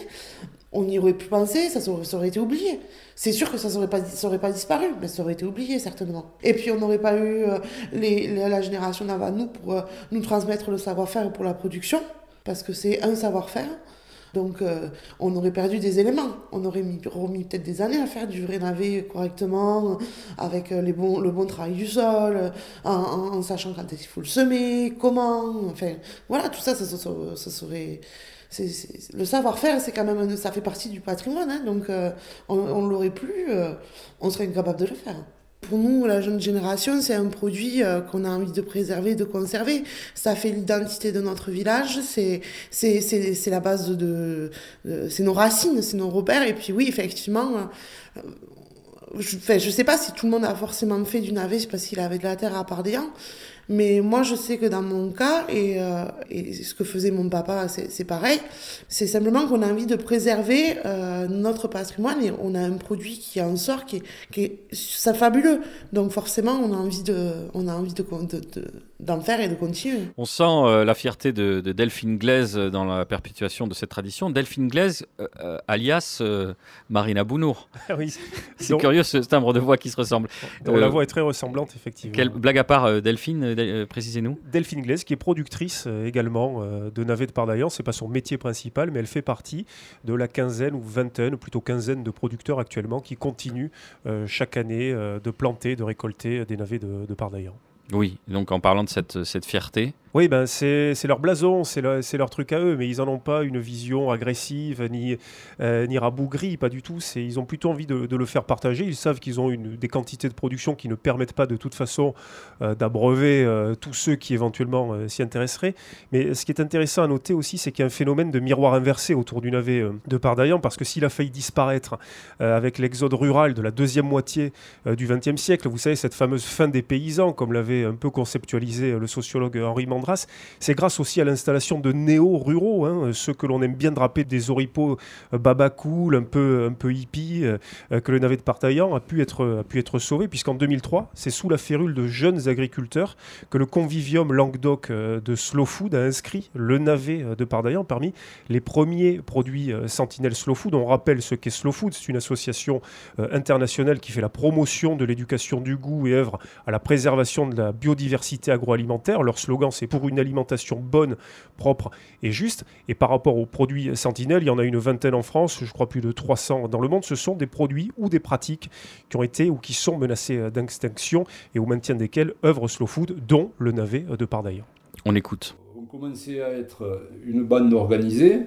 Speaker 6: on n'y aurait pu penser, ça, ça aurait été oublié. C'est sûr que ça n'aurait pas, pas disparu, mais ça aurait été oublié certainement. Et puis on n'aurait pas eu euh, les, la génération d'avant nous pour euh, nous transmettre le savoir-faire pour la production, parce que c'est un savoir-faire. Donc euh, on aurait perdu des éléments. On aurait mis, remis peut-être des années à faire du vrai navet correctement, avec les bons, le bon travail du sol, en, sachant quand il faut le semer, comment. Enfin voilà, tout ça, ça, ça serait le savoir-faire, c'est quand même, ça fait partie du patrimoine, hein, donc euh, on, ne l'aurait plus, euh, on serait incapable de le faire. Pour nous, la jeune génération, c'est un produit euh, qu'on a envie de préserver, de conserver. Ça fait l'identité de notre village, c'est c'est la base de, c'est nos racines, c'est nos repères. Et puis oui, effectivement, je, ne je sais pas si tout le monde a forcément fait du navet parce qu'il avait de la terre à part des mais moi, je sais que dans mon cas, et, euh, et ce que faisait mon papa, c'est pareil, c'est simplement qu'on a envie de préserver euh, notre patrimoine et on a un produit qui en sort qui est, qui est ça fabuleux. Donc forcément, on a envie de, on a envie de, de, de d'en faire et de continuer.
Speaker 1: On sent euh, la fierté de, Delphine Glaise dans la perpétuation de cette tradition. Delphine Glaise, euh, euh, alias Marina Bounour. <laughs>
Speaker 2: Ah oui.
Speaker 1: C'est curieux ce timbre de voix qui se ressemble.
Speaker 2: la voix est très ressemblante, effectivement.
Speaker 1: Quelle blague à part, Delphine, précisez-nous.
Speaker 2: Delphine Glaise, qui est productrice également de navets de Pardaillan. C'est pas son métier principal, mais elle fait partie de la quinzaine ou vingtaine, ou plutôt quinzaine de producteurs actuellement qui continuent chaque année de planter, de récolter des navets de, de Pardaillan.
Speaker 1: Oui, donc en parlant de cette, cette fierté,
Speaker 2: Oui, ben c'est leur blason, c'est leur, truc à eux, mais ils n'en ont pas une vision agressive ni, euh, ni rabougrie, pas du tout. Ils ont plutôt envie de, le faire partager. Ils savent qu'ils ont des quantités de production qui ne permettent pas de toute façon euh, d'abreuver euh, tous ceux qui éventuellement s'y intéresseraient. Mais ce qui est intéressant à noter aussi, c'est qu'il y a un phénomène de miroir inversé autour du navet de Pardaillan, parce que s'il a failli disparaître avec l'exode rural de la deuxième moitié du XXe siècle, vous savez, cette fameuse fin des paysans, comme l'avait un peu conceptualisé le sociologue Henri Mandel, c'est grâce aussi à l'installation de néo-ruraux, hein, ceux que l'on aime bien draper des oripeaux euh, baba cool, un peu, un peu hippie, euh, euh, que le navet de Partaillan a pu être, a pu être sauvé, puisqu'en 2003, c'est sous la férule de jeunes agriculteurs que le convivium Languedoc de Slow Food a inscrit le navet de Pardaillan parmi les premiers produits Sentinelle Slow Food. On rappelle ce qu'est Slow Food, c'est une association internationale qui fait la promotion de l'éducation du goût et œuvre à la préservation de la biodiversité agroalimentaire. Leur slogan, c'est pour une alimentation bonne, propre et juste. Et par rapport aux produits Sentinelle, il y en a une vingtaine en France, je crois plus de 300 dans le monde. Ce sont des produits ou des pratiques qui ont été ou qui sont menacés d'extinction et au maintien desquels œuvre Slow Food, dont le navet de part d'ailleurs.
Speaker 1: On écoute.
Speaker 3: On commençait à être une bande organisée euh,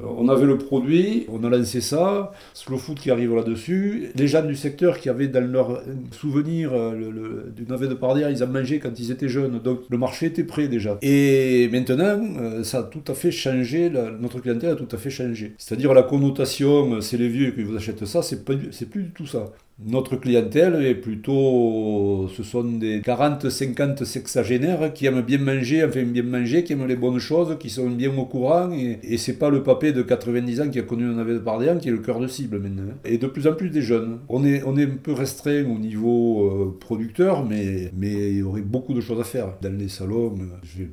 Speaker 3: on avait le produit, on a lancé ça, Slow Food qui arrive là-dessus. Les gens du secteur qui avaient dans leur souvenir euh, du navet de Pardière, ils en mangeaient quand ils étaient jeunes. Donc le marché était prêt déjà. Et maintenant, euh, ça a tout à fait changé, notre clientèle a tout à fait changé. C'est-à-dire la connotation, c'est les vieux qui vous achètent ça, c'est plus du tout ça. Notre clientèle est plutôt, ce sont des 40-50 sexagénaires qui aiment bien manger, enfin bien manger, qui aiment les bonnes choses, qui sont bien au courant. Et, et c'est pas le papé de 90 ans qui a connu un navet de qui est le cœur de cible maintenant. Et de plus en plus des jeunes. On est, on est un peu restreint au niveau euh, producteur, mais, mais il y aurait beaucoup de choses à faire. Dans les salons,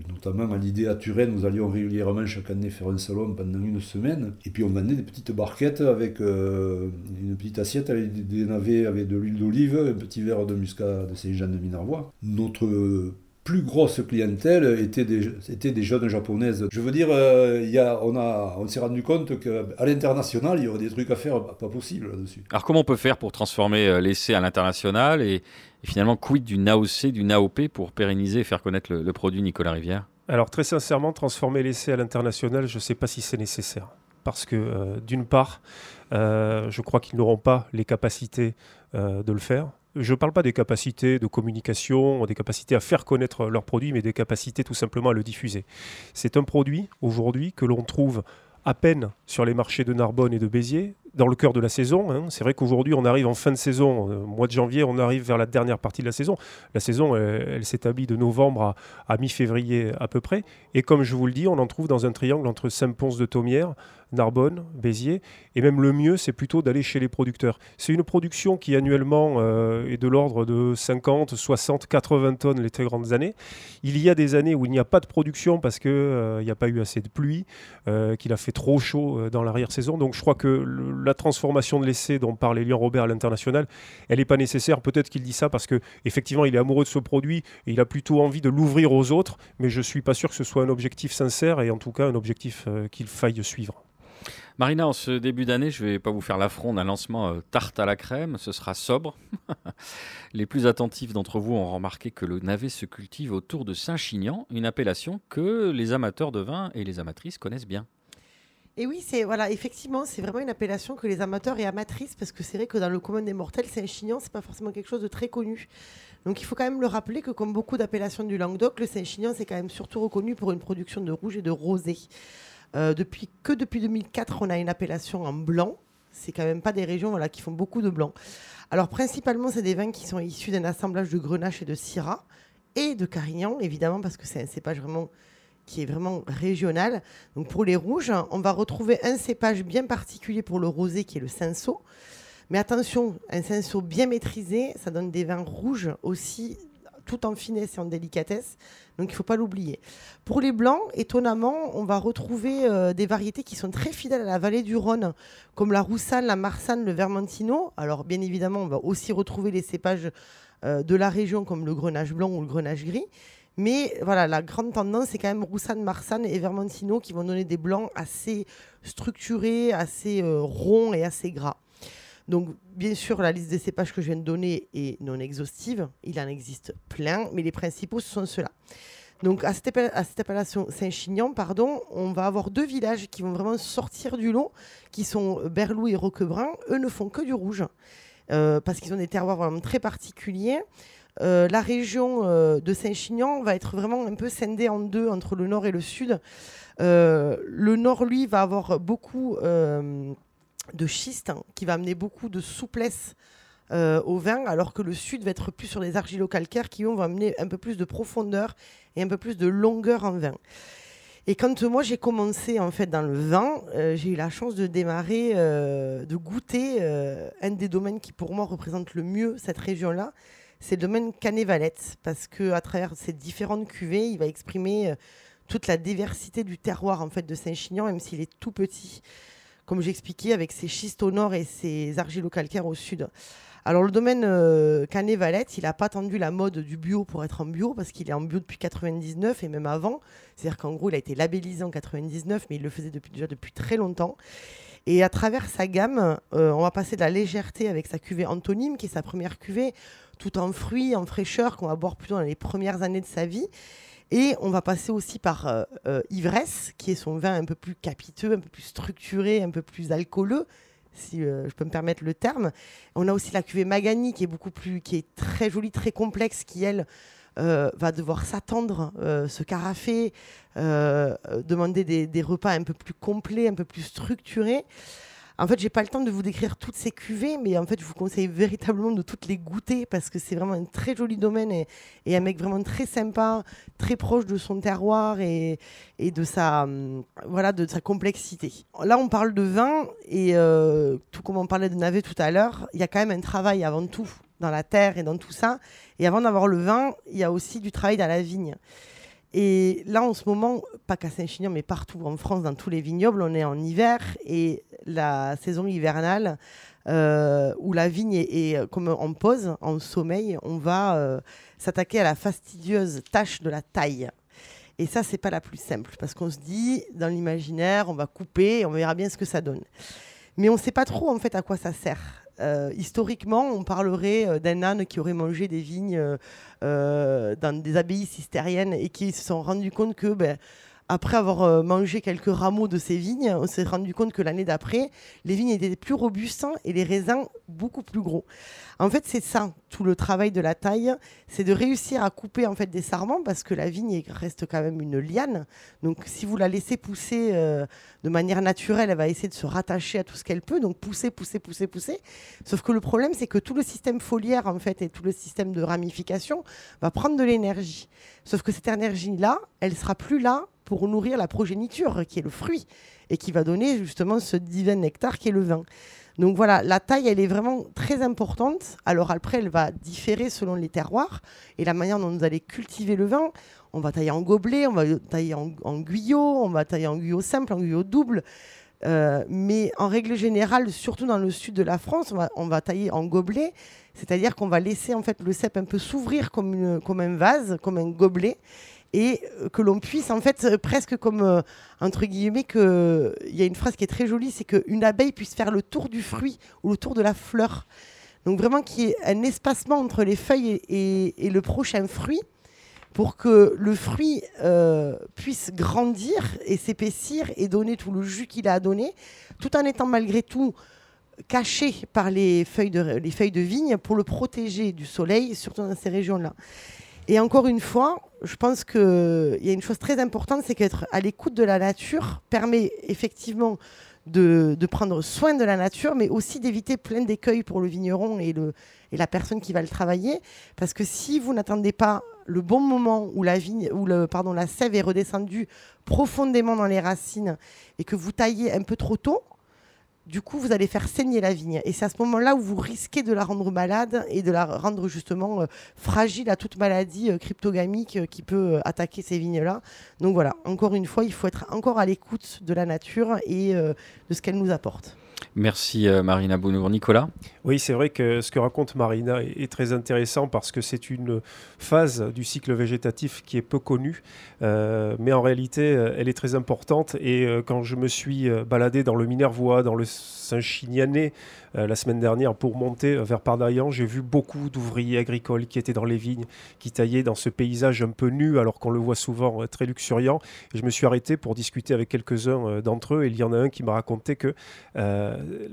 Speaker 3: notamment à l'idée à Turenne, nous allions régulièrement chaque année faire un salon pendant une semaine. Et puis on vendait des petites barquettes avec euh, une petite assiette avec des navets avec de l'huile d'olive, un petit verre de muscat de Saint-Jean de Minervois. Notre plus grosse clientèle était des, était des jeunes japonaises. Je veux dire, euh, il y a, on, a, on s'est rendu compte qu'à l'international, il y aurait des trucs à faire pas possible là-dessus.
Speaker 1: Alors comment on peut faire pour transformer euh, l'essai à l'international et, finalement quid du NAOC, du NAOP pour pérenniser et faire connaître le, produit Nicolas Rivière?
Speaker 2: Alors très sincèrement, transformer l'essai à l'international, je ne sais pas si c'est nécessaire. Parce que euh, d'une part, euh, je crois qu'ils n'auront pas les capacités euh, de le faire. Je ne parle pas des capacités de communication, des capacités à faire connaître leurs produits, mais des capacités tout simplement à le diffuser. C'est un produit aujourd'hui que l'on trouve à peine sur les marchés de Narbonne et de Béziers, dans le cœur de la saison. Hein. C'est vrai qu'aujourd'hui, on arrive en fin de saison. Euh, mois de janvier, on arrive vers la dernière partie de la saison. La saison, elle, s'établit de novembre à, mi-février à peu près. Et comme je vous le dis, on en trouve dans un triangle entre Saint-Pons de Thomière, Narbonne, Béziers. Et même le mieux, c'est plutôt d'aller chez les producteurs. C'est une production qui annuellement euh, est de l'ordre de 50, 60, 80 tonnes les très grandes années. Il y a des années où il n'y a pas de production parce qu'il euh, n'y a pas eu assez de pluie, qu'il a fait trop chaud dans l'arrière-saison. Donc je crois que le, la transformation de l'essai dont parle Elian Robert à l'international, elle n'est pas nécessaire. Peut-être qu'il dit ça parce que effectivement, il est amoureux de ce produit et il a plutôt envie de l'ouvrir aux autres, mais je ne suis pas sûr que ce soit un objectif sincère et en tout cas un objectif euh, qu'il faille suivre.
Speaker 1: Marina, en ce début d'année, je ne vais pas vous faire l'affront d'un lancement euh, tarte à la crème, ce sera sobre. <laughs> Les plus attentifs d'entre vous ont remarqué que le navet se cultive autour de Saint-Chinian, une appellation que les amateurs de vin et les amatrices connaissent bien.
Speaker 5: Et oui, c'est voilà, effectivement, c'est vraiment une appellation que les amateurs et amatrices, parce que c'est vrai que dans le commun des mortels, Saint-Chinian, c'est pas forcément quelque chose de très connu. Donc il faut quand même le rappeler que comme beaucoup d'appellations du Languedoc, le Saint-Chinian, c'est quand même surtout reconnu pour une production de rouge et de rosé. Euh, depuis que depuis 2004, on a une appellation en blanc. C'est quand même pas des régions voilà, qui font beaucoup de blanc. Alors principalement, c'est des vins qui sont issus d'un assemblage de Grenache et de Syrah et de Carignan, évidemment, parce que c'est un cépage vraiment qui est vraiment régional. Donc pour les rouges, on va retrouver un cépage bien particulier pour le rosé qui est le cinsault. Mais attention, un cinsault bien maîtrisé, ça donne des vins rouges aussi, tout en finesse et en délicatesse. Donc il ne faut pas l'oublier. Pour les blancs, étonnamment, on va retrouver euh, des variétés qui sont très fidèles à la vallée du Rhône, comme la Roussanne, la Marsanne, le Vermentino. Alors bien évidemment, on va aussi retrouver les cépages euh, de la région comme le Grenache blanc ou le Grenache gris. Mais voilà, la grande tendance, c'est quand même Roussanne, Marsanne et Vermentino qui vont donner des blancs assez structurés, assez euh, ronds et assez gras. Donc, bien sûr, la liste des cépages que je viens de donner est non exhaustive. Il en existe plein, mais les principaux, ce sont ceux-là. Donc à cette, appella- à cette appellation Saint-Chinian, pardon, on va avoir deux villages qui vont vraiment sortir du lot, qui sont Berlou et Roquebrun. Eux ne font que du rouge, euh, parce qu'ils ont des terroirs vraiment très particuliers. Euh, la région euh, de Saint-Chinian va être vraiment un peu scindée en deux entre le nord et le sud. Euh, le nord, lui, va avoir beaucoup de schiste, hein, qui va amener beaucoup de souplesse au vin, alors que le sud va être plus sur des argilo-calcaires qui vont amener un peu plus de profondeur et un peu plus de longueur en vin. Et quand moi j'ai commencé en fait dans le vin, j'ai eu la chance de démarrer, de goûter un des domaines qui pour moi représente le mieux cette région-là, c'est le domaine Canet-Valette, parce que à travers ces différentes cuvées, il va exprimer euh, toute la diversité du terroir en fait de Saint-Chinian, même s'il est tout petit, comme j'expliquais, avec ses schistes au nord et ses argilo-calcaires au sud. Alors le domaine euh, Canet-Valette, il n'a pas attendu la mode du bio pour être en bio, parce qu'il est en bio depuis 99 et même avant. C'est-à-dire qu'en gros, il a été labellisé en 99, mais il le faisait depuis, déjà depuis très longtemps. Et à travers sa gamme, euh, on va passer de la légèreté avec sa cuvée Antonyme, qui est sa première cuvée, tout en fruits, en fraîcheur, qu'on va boire plutôt dans les premières années de sa vie. Et on va passer aussi par euh, euh, Ivresse, qui est son vin un peu plus capiteux, un peu plus structuré, un peu plus alcooleux, si euh, je peux me permettre le terme. On a aussi la cuvée Magani, qui est beaucoup plus, qui est très jolie, très complexe, qui elle va devoir s'attendre, se carafer, demander des repas un peu plus complets, un peu plus structurés. En fait, j'ai pas le temps de vous décrire toutes ces cuvées, mais en fait, je vous conseille véritablement de toutes les goûter parce que c'est vraiment un très joli domaine et, un mec vraiment très sympa, très proche de son terroir et, et de sa hum, voilà de sa complexité. Là, on parle de vin et euh, tout comme on parlait de navet tout à l'heure, il y a quand même un travail avant tout dans la terre et dans tout ça. Et avant d'avoir le vin, il y a aussi du travail dans la vigne. Et là, en ce moment, pas qu'à Saint-Chinian, mais partout en France, dans tous les vignobles, on est en hiver et la saison hivernale euh, où la vigne est, euh, comme en pause, en sommeil, on va euh, s'attaquer à la fastidieuse tâche de la taille. Et ça, c'est pas la plus simple parce qu'on se dit, dans l'imaginaire, on va couper on verra bien ce que ça donne. Mais on ne sait pas trop en fait à quoi ça sert. Euh, historiquement, on parlerait euh, d'un âne qui aurait mangé des vignes euh, dans des abbayes cistériennes et qui se sont rendus compte que, ben, après avoir euh, mangé quelques rameaux de ces vignes, on s'est rendu compte que l'année d'après, les vignes étaient plus robustes et les raisins beaucoup plus gros. En fait, c'est ça, tout le travail de la taille, c'est de réussir à couper en fait des sarments parce que la vigne reste quand même une liane. Donc, si vous la laissez pousser euh, de manière naturelle, elle va essayer de se rattacher à tout ce qu'elle peut, donc pousser, pousser, pousser, pousser. Sauf que le problème, c'est que tout le système foliaire en fait et tout le système de ramification va prendre de l'énergie. Sauf que cette énergie-là, elle sera plus là pour nourrir la progéniture, qui est le fruit, et qui va donner justement ce divin nectar qui est le vin. Donc voilà, la taille, elle est vraiment très importante. Alors après, elle va différer selon les terroirs et la manière dont vous allez cultiver le vin. On va tailler en gobelet, on va tailler en, guyot, on va tailler en guyot simple, en guyot double. Euh, mais en règle générale, surtout dans le sud de la France, on va, on va tailler en gobelet, c'est-à-dire qu'on va laisser en fait le cep un peu s'ouvrir comme, comme un vase, comme un gobelet, et euh, que l'on puisse en fait euh, presque comme euh, entre guillemets que il y a une phrase qui est très jolie, c'est qu'une abeille puisse faire le tour du fruit ou le tour de la fleur. Donc vraiment qu'il y ait un espacement entre les feuilles et, le prochain fruit pour que le fruit puisse grandir et s'épaissir et donner tout le jus qu'il a à donner, tout en étant malgré tout caché par les feuilles de, les feuilles de vigne pour le protéger du soleil, surtout dans ces régions-là. Et encore une fois, je pense qu'il y a une chose très importante, c'est qu'être à l'écoute de la nature permet effectivement de, prendre soin de la nature, mais aussi d'éviter plein d'écueils pour le vigneron et, la personne qui va le travailler. Parce que si vous n'attendez pas le bon moment où la, vigne, la sève est redescendue profondément dans les racines et que vous taillez un peu trop tôt, du coup, vous allez faire saigner la vigne. Et c'est à ce moment-là où vous risquez de la rendre malade et de la rendre justement euh, fragile à toute maladie euh, cryptogamique euh, qui peut attaquer ces vignes-là. Donc voilà, encore une fois, il faut être encore à l'écoute de la nature et de ce qu'elle nous apporte.
Speaker 1: Merci euh, Marina Bounour. Nicolas
Speaker 2: Oui, c'est vrai que ce que raconte Marina est, très intéressant parce que c'est une phase du cycle végétatif qui est peu connue, euh, mais en réalité, elle est très importante. Et quand je me suis baladé dans le Minervois, dans le Saint-Chinianais, euh, la semaine dernière pour monter vers Pardaillan. J'ai vu beaucoup d'ouvriers agricoles qui étaient dans les vignes, qui taillaient dans ce paysage un peu nu, alors qu'on le voit souvent euh, très luxuriant. Et je me suis arrêté pour discuter avec quelques-uns euh, d'entre eux. Et il y en a un qui m'a raconté que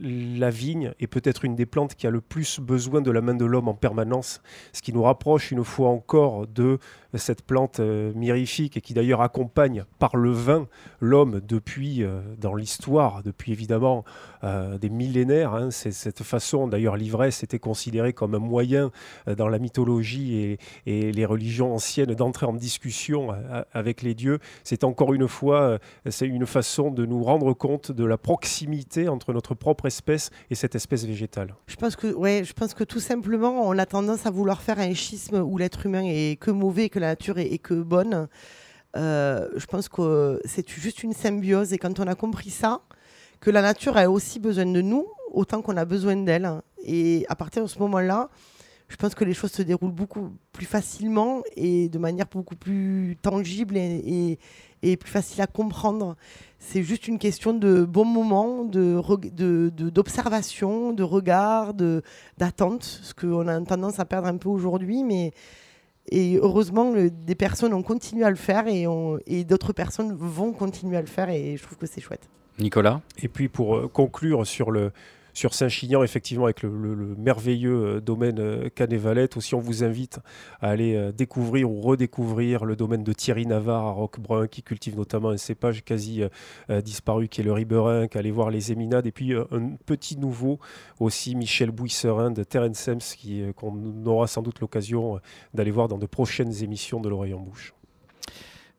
Speaker 2: la vigne est peut-être une des plantes qui a le plus besoin de la main de l'homme en permanence, ce qui nous rapproche une fois encore de cette plante mirifique et qui d'ailleurs accompagne par le vin l'homme depuis dans l'histoire, depuis évidemment des millénaires. Hein. C'est cette façon, d'ailleurs l'ivresse était considérée comme un moyen euh, dans la mythologie et, les religions anciennes d'entrer en discussion euh, avec les dieux. C'est encore une fois, euh, c'est une façon de nous rendre compte de la proximité entre notre propre espèce et cette espèce végétale.
Speaker 5: Je pense que, ouais, je pense que tout simplement, on a tendance à vouloir faire un schisme où l'être humain est que mauvais, que la nature est, que bonne. je pense que c'est juste une symbiose et quand on a compris ça, que la nature a aussi besoin de nous, autant qu'on a besoin d'elle. Et à partir de ce moment-là, je pense que les choses se déroulent beaucoup plus facilement et de manière beaucoup plus tangible et, plus facile à comprendre. C'est juste une question de bon moment, d'observation, de, de, de, regard, d'attente, ce qu'on a tendance à perdre un peu aujourd'hui. Mais et heureusement, des personnes ont continué à le faire et, et d'autres personnes vont continuer à le faire et je trouve que c'est chouette.
Speaker 1: Nicolas?
Speaker 2: Et puis pour euh, conclure sur le, sur Saint-Chinian, effectivement, avec le, merveilleux euh, domaine euh, Canet-Valette. Aussi, on vous invite à aller euh, découvrir ou redécouvrir le domaine de Thierry Navarre à Roquebrun, qui cultive notamment un cépage quasi disparu qui est le Ribérin, aller voir les éminades. Et puis, un petit nouveau aussi, Michel Bouisserin de Terrensems, qu'on aura sans doute l'occasion d'aller voir dans de prochaines émissions de l'Oreille en Bouche.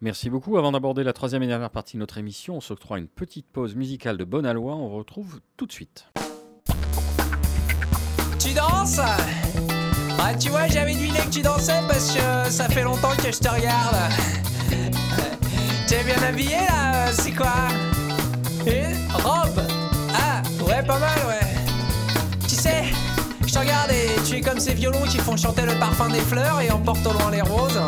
Speaker 1: Merci beaucoup. Avant d'aborder la troisième et dernière partie de notre émission, on s'octroie une petite pause musicale de bonne aloi. On retrouve tout de suite.
Speaker 7: Tu danses Ah, tu vois, j'avais deviné que tu dansais parce que ça fait longtemps que je te regarde. <laughs> Tu es bien habillé là C'est quoi Une robe Ah, ouais, pas mal, ouais. Tu sais, je te regarde et tu es comme ces violons qui font chanter le parfum des fleurs et emportent au loin les roses.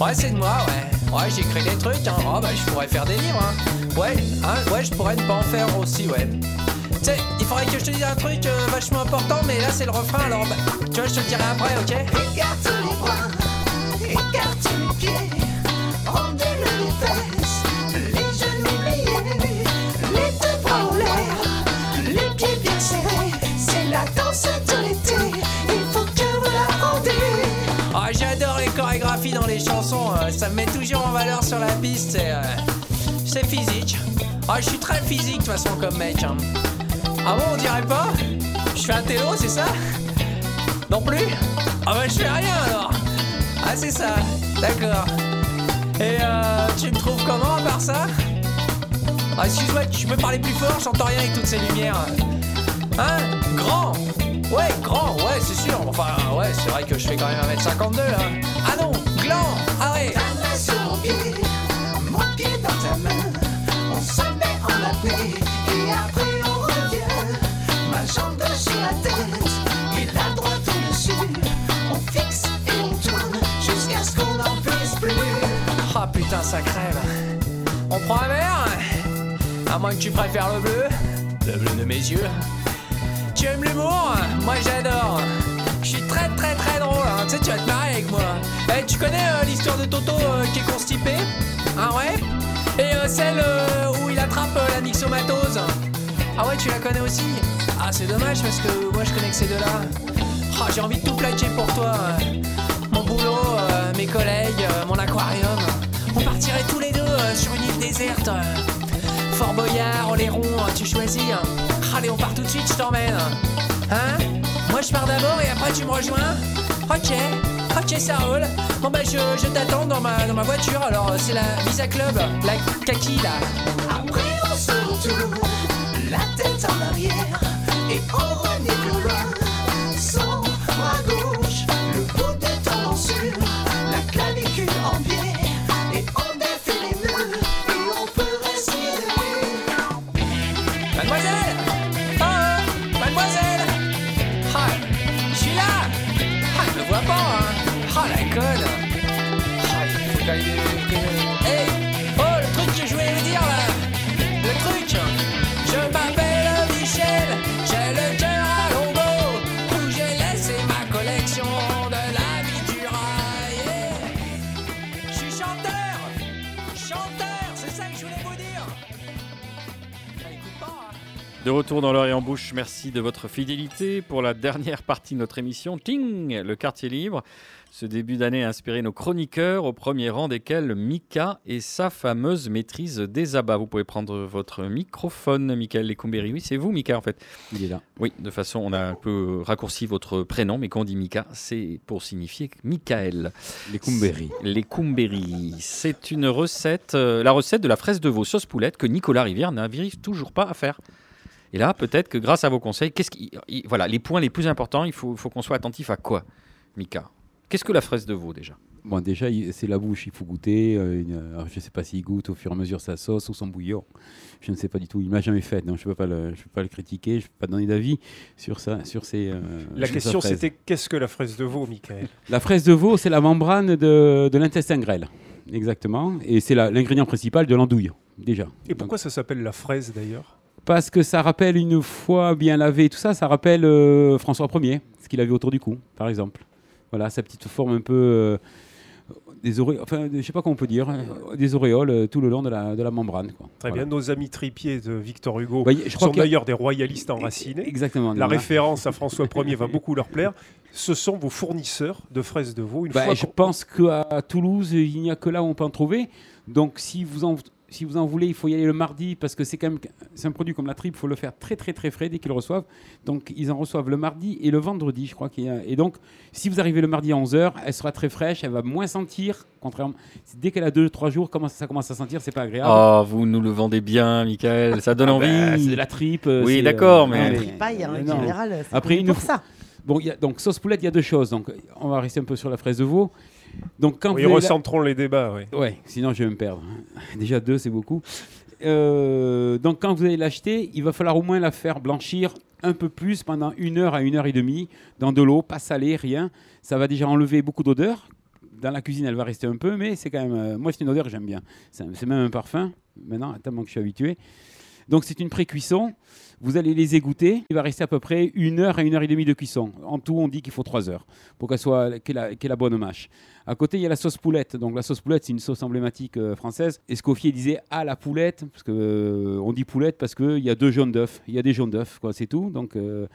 Speaker 7: Ouais, c'est de moi, ouais. Ouais, j'écris des trucs, hein. Oh, bah, je pourrais faire des livres, hein. Ouais, hein, ouais, je pourrais ne pas en faire aussi, ouais. Tu sais, il faudrait que je te dise un truc euh, vachement important, mais là c'est le refrain, alors bah, tu vois, je te le dirai après, ok?
Speaker 8: Écarte les bras, écarte les pieds, rendez les fesses, les genoux liés, les deux bras en l'air, les pieds bien serrés, c'est la danse de l'été, il faut que vous la rendez.
Speaker 7: Ah, j'adore les chorégraphies dans les chansons, euh, ça me met toujours en valeur sur la piste, c'est, euh, physique. Ah, je suis très physique de toute façon comme mec. Hein. Ah bon, on dirait pas Je fais un télo, c'est ça Non plus Ah bah je fais rien alors Ah c'est ça, d'accord. Et euh, tu me trouves comment à part ça Ah excuse-moi, tu peux parler plus fort, j'entends rien avec toutes ces lumières. Hein Grand Ouais, grand, ouais, c'est sûr. Enfin, ouais, c'est vrai que je fais quand même 1m52 là. Ah non, gland Ah ouais
Speaker 8: mon pied dans ta main, on se met en apnée On fixe et on tourne jusqu'à ce qu'on puisse plus.
Speaker 7: Ah oh, putain, ça crève. On prend un verre À moins que tu préfères le bleu. Le bleu de mes yeux. Tu aimes l'humour? Moi j'adore. Je suis très très très drôle, hein. tu sais, tu vas te marrer avec moi. Eh, tu connais euh, l'histoire de Toto euh, qui est constipé? Ah ouais? Et euh, celle où il attrape la myxomatose Ah ouais, tu la connais aussi? Ah, c'est dommage parce que moi je connais que ces deux-là. Ah, j'ai envie de tout plaquer pour toi. Mon boulot, euh, mes collègues, euh, mon aquarium. On partirait tous les deux euh, sur une île déserte. Fort Boyard, Oléron, tu choisis. Allez, on part tout de suite, je t'emmène. Hein? Moi je pars d'abord et après tu me rejoins Ok, ok, ça roule. Bon bah je, je t'attends dans ma, dans ma voiture. Alors c'est la Visa Club, la kaki là.
Speaker 8: Après on se retourne, la tête en arrière et on renifle loin.
Speaker 7: De
Speaker 1: retour dans et en bouche, merci de votre fidélité pour la dernière partie de notre émission. Ting, le quartier libre. Ce début d'année a inspiré nos chroniqueurs, au premier rang desquels Mika et sa fameuse maîtrise des abats. Vous pouvez prendre votre microphone, Michael Lecumberi. Oui, c'est vous, Mika, en fait.
Speaker 4: Il est là.
Speaker 1: Oui, de façon, on a un peu raccourci votre prénom, mais quand on dit Mika, c'est pour signifier Michael.
Speaker 4: Les Kumberi.
Speaker 1: C'est une recette, euh, la recette de la fraise de veau sauce poulette que Nicolas Rivière n'arrive toujours pas à faire. Et là, peut-être que grâce à vos conseils, qu'est-ce qui, il- voilà, les points les plus importants, il faut, faut qu'on soit attentif à quoi, Mika? Qu'est-ce que la fraise de veau déjà?
Speaker 4: Bon, déjà, c'est la bouche, il faut goûter. euh, alors, je ne sais pas s'il goûte au fur et à mesure sa sauce ou son bouillon. Je ne sais pas du tout. Il ne m'a jamais fait, donc je ne peux, pas le- je peux pas le critiquer, je ne peux pas donner d'avis sur, ça, sur ces. euh,
Speaker 2: La
Speaker 4: sur
Speaker 2: question
Speaker 4: fraise.
Speaker 2: c'était qu'est-ce que la fraise de veau, Michael?
Speaker 4: La fraise de veau, c'est la membrane de, de l'intestin grêle. Exactement. Et c'est l'ingrédient principal de l'andouille, déjà.
Speaker 2: Et pourquoi ça s'appelle la fraise d'ailleurs?
Speaker 4: Parce que ça rappelle une fois bien lavé, tout ça, ça rappelle euh, François Ier, ce qu'il avait autour du cou, par exemple. Voilà, sa petite forme un peu. euh, des auréoles, enfin, je sais pas comment on peut dire, hein, des auréoles euh, tout le long de la, de la membrane. quoi.
Speaker 2: Très
Speaker 4: Voilà.
Speaker 2: bien, nos amis tripiers de Victor Hugo
Speaker 4: Bah, je crois
Speaker 2: sont
Speaker 4: a-
Speaker 2: d'ailleurs des royalistes enracinés.
Speaker 4: Exactement.
Speaker 2: La référence à François Ier va beaucoup leur plaire. Ce sont vos fournisseurs de fraises de veau. Une
Speaker 4: Bah,
Speaker 2: fois
Speaker 4: je pense qu'à Toulouse, il n'y a que là où on peut en trouver. Donc, si vous en, si vous en voulez, il faut y aller le mardi parce que c'est quand même c'est un produit comme la tripe, il faut le faire très très très frais dès qu'ils le reçoivent. Donc, ils en reçoivent le mardi et le vendredi, je crois qu'il y a. Et donc, si vous arrivez le mardi à 11h, elle sera très fraîche, elle va moins sentir. Contrairement, dès qu'elle a 2-3 jours, comment ça commence à sentir, c'est pas agréable.
Speaker 1: Oh, vous nous le vendez bien, Michael, ça donne
Speaker 4: Ah
Speaker 1: envie.
Speaker 4: bah, c'est de la tripe. euh,
Speaker 1: Oui, d'accord,
Speaker 4: euh,
Speaker 1: mais-
Speaker 5: tripaille, en
Speaker 4: mais non.
Speaker 5: général, c'est
Speaker 4: Après, une
Speaker 5: pour
Speaker 4: fois-
Speaker 5: ça.
Speaker 4: Bon, y a, donc sauce poulette, il y a deux choses. Donc, on va rester un peu sur la fraise de veau. Donc, quand
Speaker 2: Oui,
Speaker 4: vous avez la-
Speaker 2: recentrons les débats. oui.
Speaker 4: Ouais, sinon je vais me perdre. <laughs> Déjà deux, c'est beaucoup. Euh, donc quand vous allez l'acheter, il va falloir au moins la faire blanchir un peu plus pendant une heure à une heure et demie dans de l'eau, pas salée, rien. Ça va déjà enlever beaucoup d'odeur. Dans la cuisine, elle va rester un peu, mais c'est quand même. euh, moi, c'est une odeur que j'aime bien. C'est même un parfum. Maintenant, tellement que je suis habitué. Donc c'est une pré-cuisson. Vous allez les égoutter. Il va rester à peu près une heure à une heure et demie de cuisson. En tout, on dit qu'il faut trois heures pour qu'elle soit qu'elle bonne mâche. À côté, il y a la sauce poulette. Donc la sauce poulette, c'est une sauce emblématique euh, française. Escoffier disait à la poulette, parce que euh, on dit poulette parce qu'il y a deux jaunes d'œufs. Il y a des jaunes d'œufs, quoi, c'est tout. Donc euh,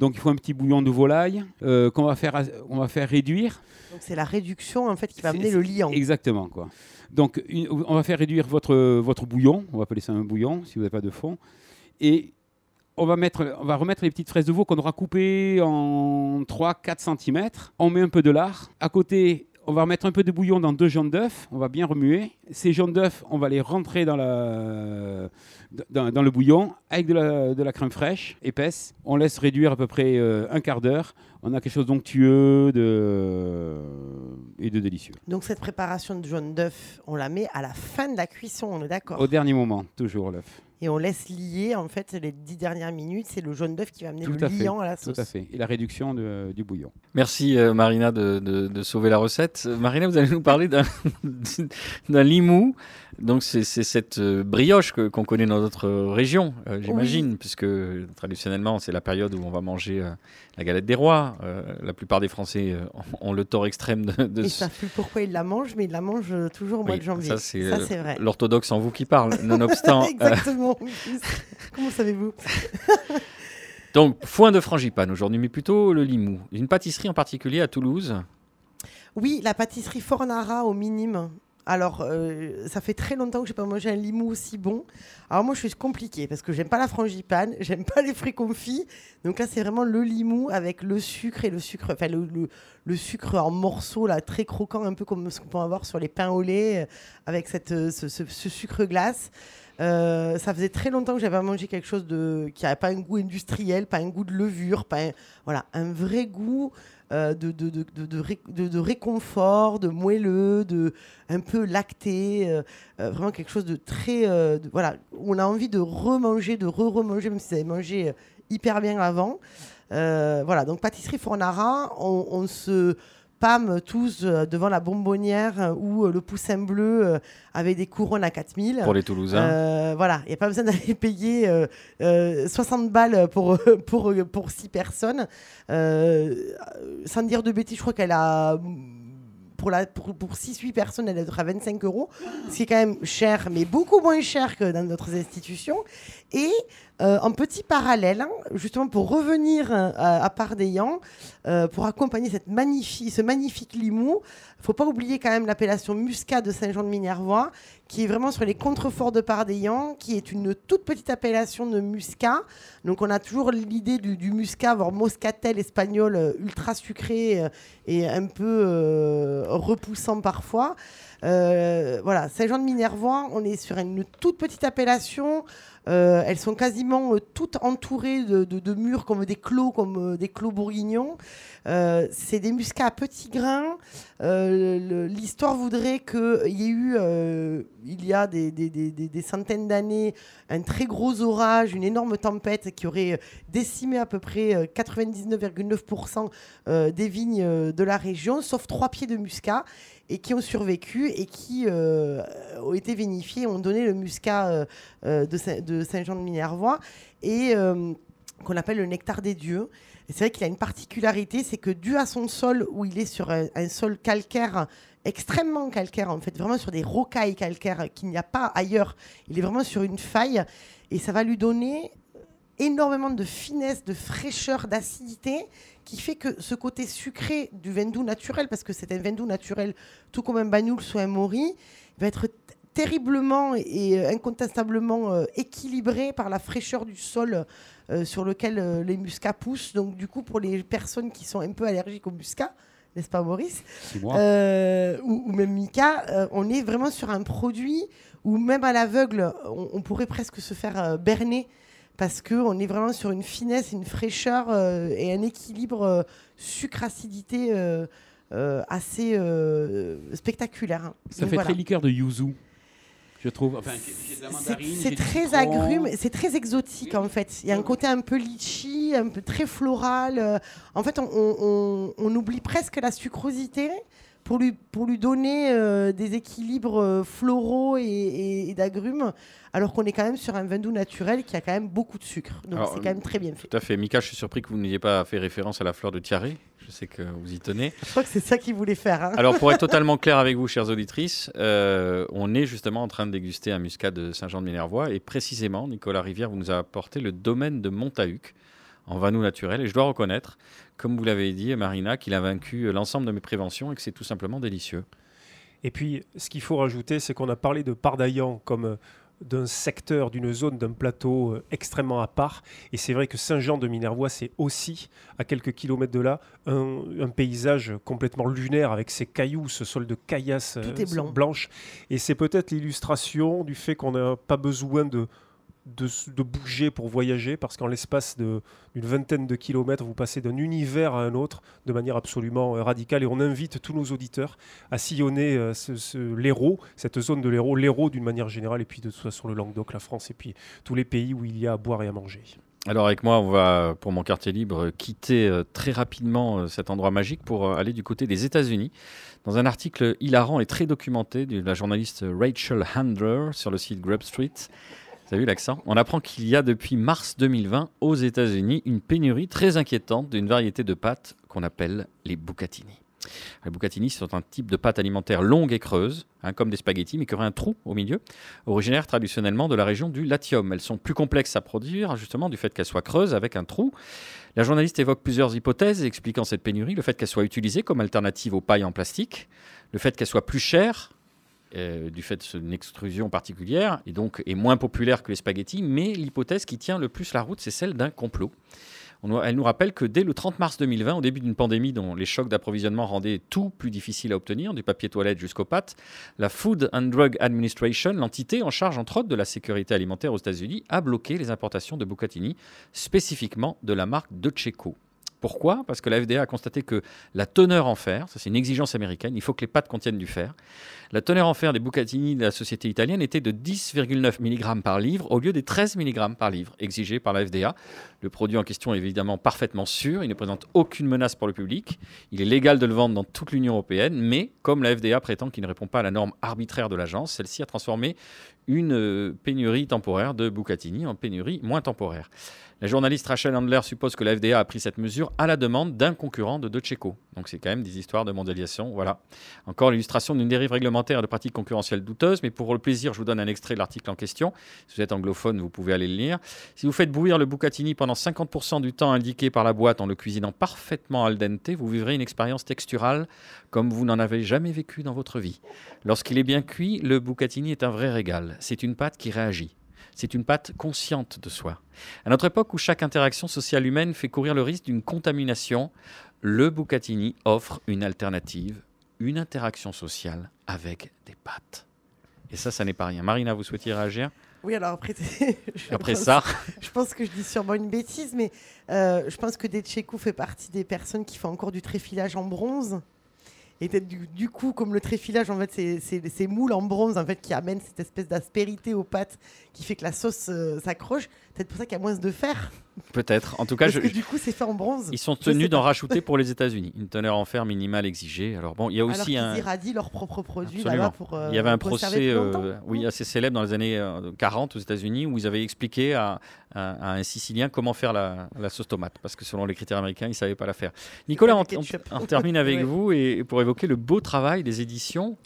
Speaker 4: donc il faut un petit bouillon de volaille euh, qu'on va faire on va faire réduire.
Speaker 5: Donc c'est la réduction en fait qui va amener le liant.
Speaker 4: Exactement, quoi. Donc, une- on va faire réduire votre, votre bouillon. On va appeler ça un bouillon, si vous n'avez pas de fond. Et on va, mettre, on va remettre les petites fraises de veau qu'on aura coupées en 3-4 cm. On met un peu de lard. À côté, on va remettre un peu de bouillon dans deux jaunes d'œufs. On va bien remuer. Ces jaunes d'œufs, on va les rentrer dans, la, dans, dans le bouillon avec de la, de la crème fraîche, épaisse. On laisse réduire à peu près euh, un quart d'heure. On a quelque chose d'onctueux de... et de délicieux.
Speaker 5: Donc cette préparation de jaune d'œuf, on la met à la fin de la cuisson, on est d'accord?
Speaker 4: Au dernier moment, toujours l'œuf.
Speaker 5: Et on laisse lier en fait les dix dernières minutes, c'est le jaune d'œuf qui va amener
Speaker 4: Tout
Speaker 5: le
Speaker 4: à fait.
Speaker 5: liant à la
Speaker 4: Tout
Speaker 5: sauce.
Speaker 4: à fait. Et la réduction de- du bouillon.
Speaker 1: Merci euh, Marina de, de- de sauver la recette. Euh, Marina, vous allez nous parler d'un <laughs> limou. Donc c'est cette euh, brioche que- qu'on connaît dans notre région, euh, j'imagine, puisque traditionnellement c'est la période où on va manger euh, la galette des rois. Euh, la plupart des Français euh, ont le tort extrême de, de
Speaker 5: Ils
Speaker 1: ce-
Speaker 5: savent plus pourquoi ils la mangent, mais ils la mangent toujours au mois de janvier.
Speaker 1: Ça c'est
Speaker 5: vrai.
Speaker 1: l'orthodoxe en vous qui parle. <laughs> Nonobstant, euh,
Speaker 5: Exactement. Comment savez-vous? <laughs>
Speaker 1: Donc foin de frangipane aujourd'hui, mais plutôt le limou. Une pâtisserie en particulier à Toulouse?
Speaker 5: Oui, la pâtisserie Fornara au minime. Alors, euh, ça fait très longtemps que j'ai pas mangé un limou aussi bon. Alors moi, je suis compliqué parce que j'aime pas la frangipane, <laughs> j'aime pas les fruits confits. Donc là, c'est vraiment le limou avec le sucre et le sucre, enfin le, le- le sucre en morceaux là, très croquant, un peu comme ce qu'on peut avoir sur les pains au lait, euh, avec cette, euh, ce, ce- ce sucre glace. Euh, ça faisait très longtemps que j'avais mangé quelque chose qui n'avait pas un goût industriel, pas un goût de levure, pas un- voilà, un vrai goût euh, de, de, de, de, de ré- de- de réconfort, de moelleux, de un peu lacté, euh, vraiment quelque chose de très voilà, on a envie de remanger, de re-remanger, même si vous avez mangé hyper bien avant. Voilà, donc pâtisserie Fornara, on se Pam tous euh, devant la bonbonnière euh, où euh, le poussin bleu avait des couronnes à 4000.
Speaker 1: Pour les Toulousains.
Speaker 5: Voilà, il n'y a pas besoin <laughs> d'aller payer euh, euh, 60 balles pour, pour, pour 6 personnes. Sans dire de bêtises, je crois qu'elle a. Pour, pour, pour 6-8 personnes, elle est à 25 euros, ce qui est quand même cher, mais beaucoup moins cher que dans d'autres institutions. Et euh, en petit parallèle, hein, justement pour revenir euh, à, à Pardeillan, euh, pour accompagner cette magnifique, ce magnifique limou, il faut pas oublier quand même l'appellation Muscat de Saint-Jean-de-Minervois, qui est vraiment sur les contreforts de Pardeillan, qui est une toute petite appellation de muscat. Donc on a toujours l'idée du, muscat, voire moscatel espagnol, euh, ultra sucré euh, et un peu euh, repoussant parfois. Voilà, Saint-Jean-de-Minervois, on est sur une toute petite appellation. Euh, elles sont quasiment euh, toutes entourées de, murs comme des clos, comme euh, des clos bourguignons. C'est des muscats à petits grains. L'histoire voudrait qu'il y ait eu, il y a des, des- centaines d'années, un très gros orage, une énorme tempête qui aurait décimé à peu près euh, 99,9% euh, des vignes de la région, sauf trois pieds de muscat, et qui ont survécu et qui euh, ont été vinifiés, ont donné le muscat euh, euh, de Saint- de Saint-Jean-de-Minervois, et qu'on appelle le nectar des dieux. Et c'est vrai qu'il a une particularité, c'est que dû à son sol, où il est sur un, un sol calcaire, extrêmement calcaire, en fait, vraiment sur des rocailles calcaires qu'il n'y a pas ailleurs, il est vraiment sur une faille, et ça va lui donner énormément de finesse, de fraîcheur, d'acidité, qui fait que ce côté sucré du vin doux naturel, parce que c'est un vin doux naturel, tout comme un bagnoul ou un mori, va être terriblement et euh, incontestablement euh, équilibré par la fraîcheur du sol euh, sur lequel euh, les muscats poussent. Donc du coup, pour les personnes qui sont un peu allergiques aux muscats, n'est-ce pas Maurice?
Speaker 4: Moi.
Speaker 5: Ou, ou même Mika, on est vraiment sur un produit où même à l'aveugle, on, on pourrait presque se faire berner parce qu'on est vraiment sur une finesse, une fraîcheur euh, et un équilibre euh, sucre-acidité euh, assez spectaculaire. hein.
Speaker 4: Ça
Speaker 5: Donc
Speaker 4: fait
Speaker 5: voilà.
Speaker 4: très liqueur de yuzu, je trouve. Enfin,
Speaker 5: C'est- très agrume, c'est très exotique en fait. Il y a un côté un peu litchi, un peu très floral. En fait, on, on- on- on oublie presque la sucrosité pour lui, pour lui donner euh, des équilibres euh, floraux et, et- et d'agrumes, alors qu'on est quand même sur un vin doux naturel qui a quand même beaucoup de sucre. Donc c'est quand même très bien fait.
Speaker 1: Tout à fait. Mika, je suis surpris que vous n'ayez pas fait référence à la fleur de Tiaré. Je sais que vous y tenez.
Speaker 5: Je crois que c'est ça qu'il voulait faire. hein.
Speaker 1: Alors, pour être <laughs> totalement clair avec vous, chères auditrices, euh, on est justement en train de déguster un muscat de Saint-Jean-de-Minervois. Et précisément, Nicolas Rivière vous nous a apporté le domaine de Montahuc en vanou naturel. Et je dois reconnaître, comme vous l'avez dit, Marina, qu'il a vaincu l'ensemble de mes préventions et que c'est tout simplement délicieux.
Speaker 2: Et puis, ce qu'il faut rajouter, c'est qu'on a parlé de Pardaillan comme euh, d'un secteur, d'une zone, d'un plateau euh, extrêmement à part. Et c'est vrai que Saint-Jean-de-Minervois, c'est aussi, à quelques kilomètres de là, un, un paysage complètement lunaire avec ses cailloux, ce sol de caillasse euh,
Speaker 5: Tout est blanc.
Speaker 2: blanche. Et c'est peut-être l'illustration du fait qu'on n'a pas besoin de, de, bouger pour voyager, parce qu'en l'espace d'une vingtaine de kilomètres, vous passez d'un univers à un autre de manière absolument euh, radicale. Et on invite tous nos auditeurs à sillonner euh, cette zone de l'Hérault, l'Hérault d'une manière générale, et puis de toute façon le Languedoc, la France, et puis tous les pays où il y a à boire et à manger.
Speaker 1: Alors avec moi, on va, pour mon quartier libre, quitter euh, très rapidement cet endroit magique pour aller du côté des États-Unis. Dans un article hilarant et très documenté de la journaliste Rachel Handler sur le site Grub Street, avez vu l'accent? On apprend qu'il y a depuis mars 2020 aux États-Unis une pénurie très inquiétante d'une variété de pâtes qu'on appelle les bucatini. Les bucatini sont un type de pâte alimentaire longue et creuse, hein, comme des spaghettis, mais qui aurait un trou au milieu, originaires traditionnellement de la région du Latium. Elles sont plus complexes à produire, justement, du fait qu'elles soient creuses avec un trou. La journaliste évoque plusieurs hypothèses expliquant cette pénurie, le fait qu'elles soient utilisées comme alternative aux pailles en plastique, le fait qu'elles soient plus chères, euh, du fait d'une extrusion particulière, et donc est moins populaire que les spaghettis, mais l'hypothèse qui tient le plus la route, c'est celle d'un complot. Elle nous rappelle que dès le 30 mars 2020, au début d'une pandémie dont les chocs d'approvisionnement rendaient tout plus difficile à obtenir, du papier toilette jusqu'aux pâtes, la Food and Drug Administration, l'entité en charge entre autres de la sécurité alimentaire aux États-Unis, a bloqué les importations de Bucatini, spécifiquement de la marque Doceco. Pourquoi? Parce que la FDA a constaté que la teneur en fer, ça c'est une exigence américaine, il faut que les pâtes contiennent du fer. La teneur en fer des bucatini de la société italienne était de 10,9 mg par livre au lieu des 13 mg par livre exigés par la FDA. Le produit en question est évidemment parfaitement sûr, il ne présente aucune menace pour le public, il est légal de le vendre dans toute l'Union européenne, mais comme la FDA prétend qu'il ne répond pas à la norme arbitraire de l'agence, celle-ci a transformé une euh, pénurie temporaire de bucatini en pénurie moins temporaire. La journaliste Rachel Handler suppose que la FDA a pris cette mesure à la demande d'un concurrent de Checo. Donc c'est quand même des histoires de mondialisation. Voilà. Encore l'illustration d'une dérive réglementaire et de pratiques concurrentielles douteuses. Mais pour le plaisir, je vous donne un extrait de l'article en question. Si vous êtes anglophone, vous pouvez aller le lire. Si vous faites bouillir le bucatini pendant 50% du temps indiqué par la boîte en le cuisinant parfaitement al dente, vous vivrez une expérience texturale comme vous n'en avez jamais vécu dans votre vie. Lorsqu'il est bien cuit, le bucatini est un vrai régal. C'est une pâte qui réagit. C'est une pâte consciente de soi. À notre époque où chaque interaction sociale humaine fait courir le risque d'une contamination, le bucatini offre une alternative, une interaction sociale avec des pâtes. Et ça, ça n'est pas rien. Marina, vous souhaitiez réagir?
Speaker 5: Oui, alors après, <laughs> je
Speaker 1: Après
Speaker 5: pense-
Speaker 1: ça,
Speaker 5: Je pense que je dis sûrement une bêtise, mais euh, je pense que Detchekou fait partie des personnes qui font encore du tréfilage en bronze. Et du, du coup, comme le tréfilage, en fait, c'est ces moules en bronze en fait, qui amènent cette espèce d'aspérité aux pâtes qui fait que la sauce euh, s'accroche. Peut-être pour ça qu'il y a moins de fer.
Speaker 1: peut-être. En tout cas,
Speaker 5: Parce
Speaker 1: je,
Speaker 5: que du coup, c'est fait en bronze.
Speaker 1: ils sont tenus d'en rajouter pour les <laughs> États-Unis. Une teneur en fer minimale exigée. Alors bon, il y a aussi un.
Speaker 5: irradient leurs propres produits là-bas pour. euh,
Speaker 1: Il y avait un procès euh, oui, assez célèbre dans les années euh, 40 aux États-Unis où ils avaient expliqué à, à- à un Sicilien comment faire la, la sauce tomate parce que selon les critères américains, ils ne savaient pas la faire. Nicolas, on, termine avec <laughs>
Speaker 5: Ouais.
Speaker 1: vous et pour évoquer le beau travail des éditions.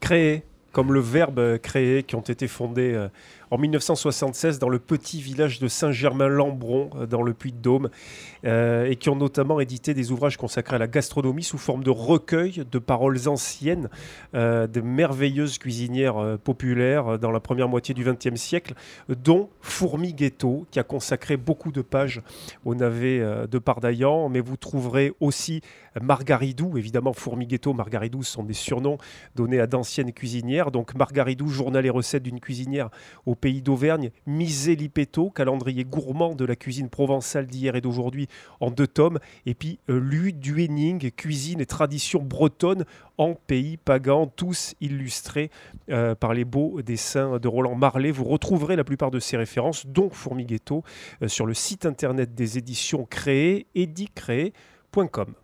Speaker 2: créés, comme le verbe euh, créer, qui ont été fondés euh, en 1976 dans le petit village de Saint-Germain-Lambron, euh, dans le Puy-de-Dôme, euh, et qui ont notamment édité des ouvrages consacrés à la gastronomie sous forme de recueil de paroles anciennes euh, de merveilleuses cuisinières populaires dans la première moitié du XXe siècle, dont Fourmi Ghetto, qui a consacré beaucoup de pages au navet de Pardaillan, mais vous trouverez aussi Margaridou, évidemment Fourmi Ghetto, Margaridou sont des surnoms donnés à d'anciennes cuisinières. Donc Margaridou, journal et recettes d'une cuisinière au pays d'Auvergne. Misé Lipetto, calendrier gourmand de la cuisine provençale d'hier et d'aujourd'hui en deux tomes. Et puis euh, Duening, cuisine et tradition bretonne en pays pagan, tous illustrés euh, par les beaux dessins de Roland Marley. Vous retrouverez la plupart de ces références, dont Fourmi Ghetto, euh, sur le site internet des éditions créées, edicréé.com.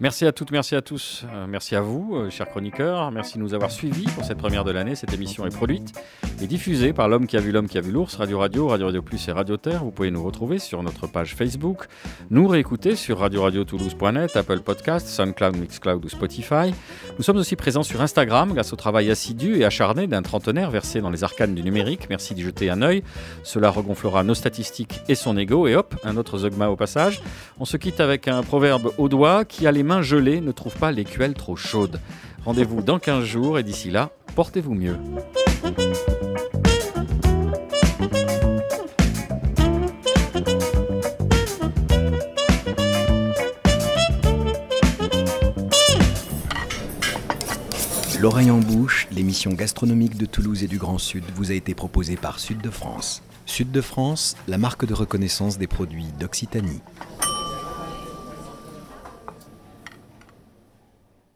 Speaker 1: Merci à toutes, merci à tous, euh, merci à vous, euh, chers chroniqueurs. Merci de nous avoir suivis pour cette première de l'année. Cette émission est produite et diffusée par l'homme qui a vu l'homme qui a vu l'ours, Radio Radio, Radio Radio Plus et Radio Terre. Vous pouvez nous retrouver sur notre page Facebook, nous réécouter sur radio-radio-toulouse.net, Apple Podcast, SoundCloud, Mixcloud ou Spotify. Nous sommes aussi présents sur Instagram grâce au travail assidu et acharné d'un trentenaire versé dans les arcanes du numérique. Merci d'y jeter un œil. Cela regonflera nos statistiques et son ego. Et hop, un autre Zogma au passage. On se quitte avec un proverbe au doigt les mains gelées ne trouve pas l'écuelle trop chaude. Rendez-vous dans 15 jours et d'ici là, portez-vous mieux.
Speaker 9: L'oreille en bouche, l'émission gastronomique de Toulouse et du Grand Sud vous a été proposée par Sud de France. Sud de France, la marque de reconnaissance des produits d'Occitanie.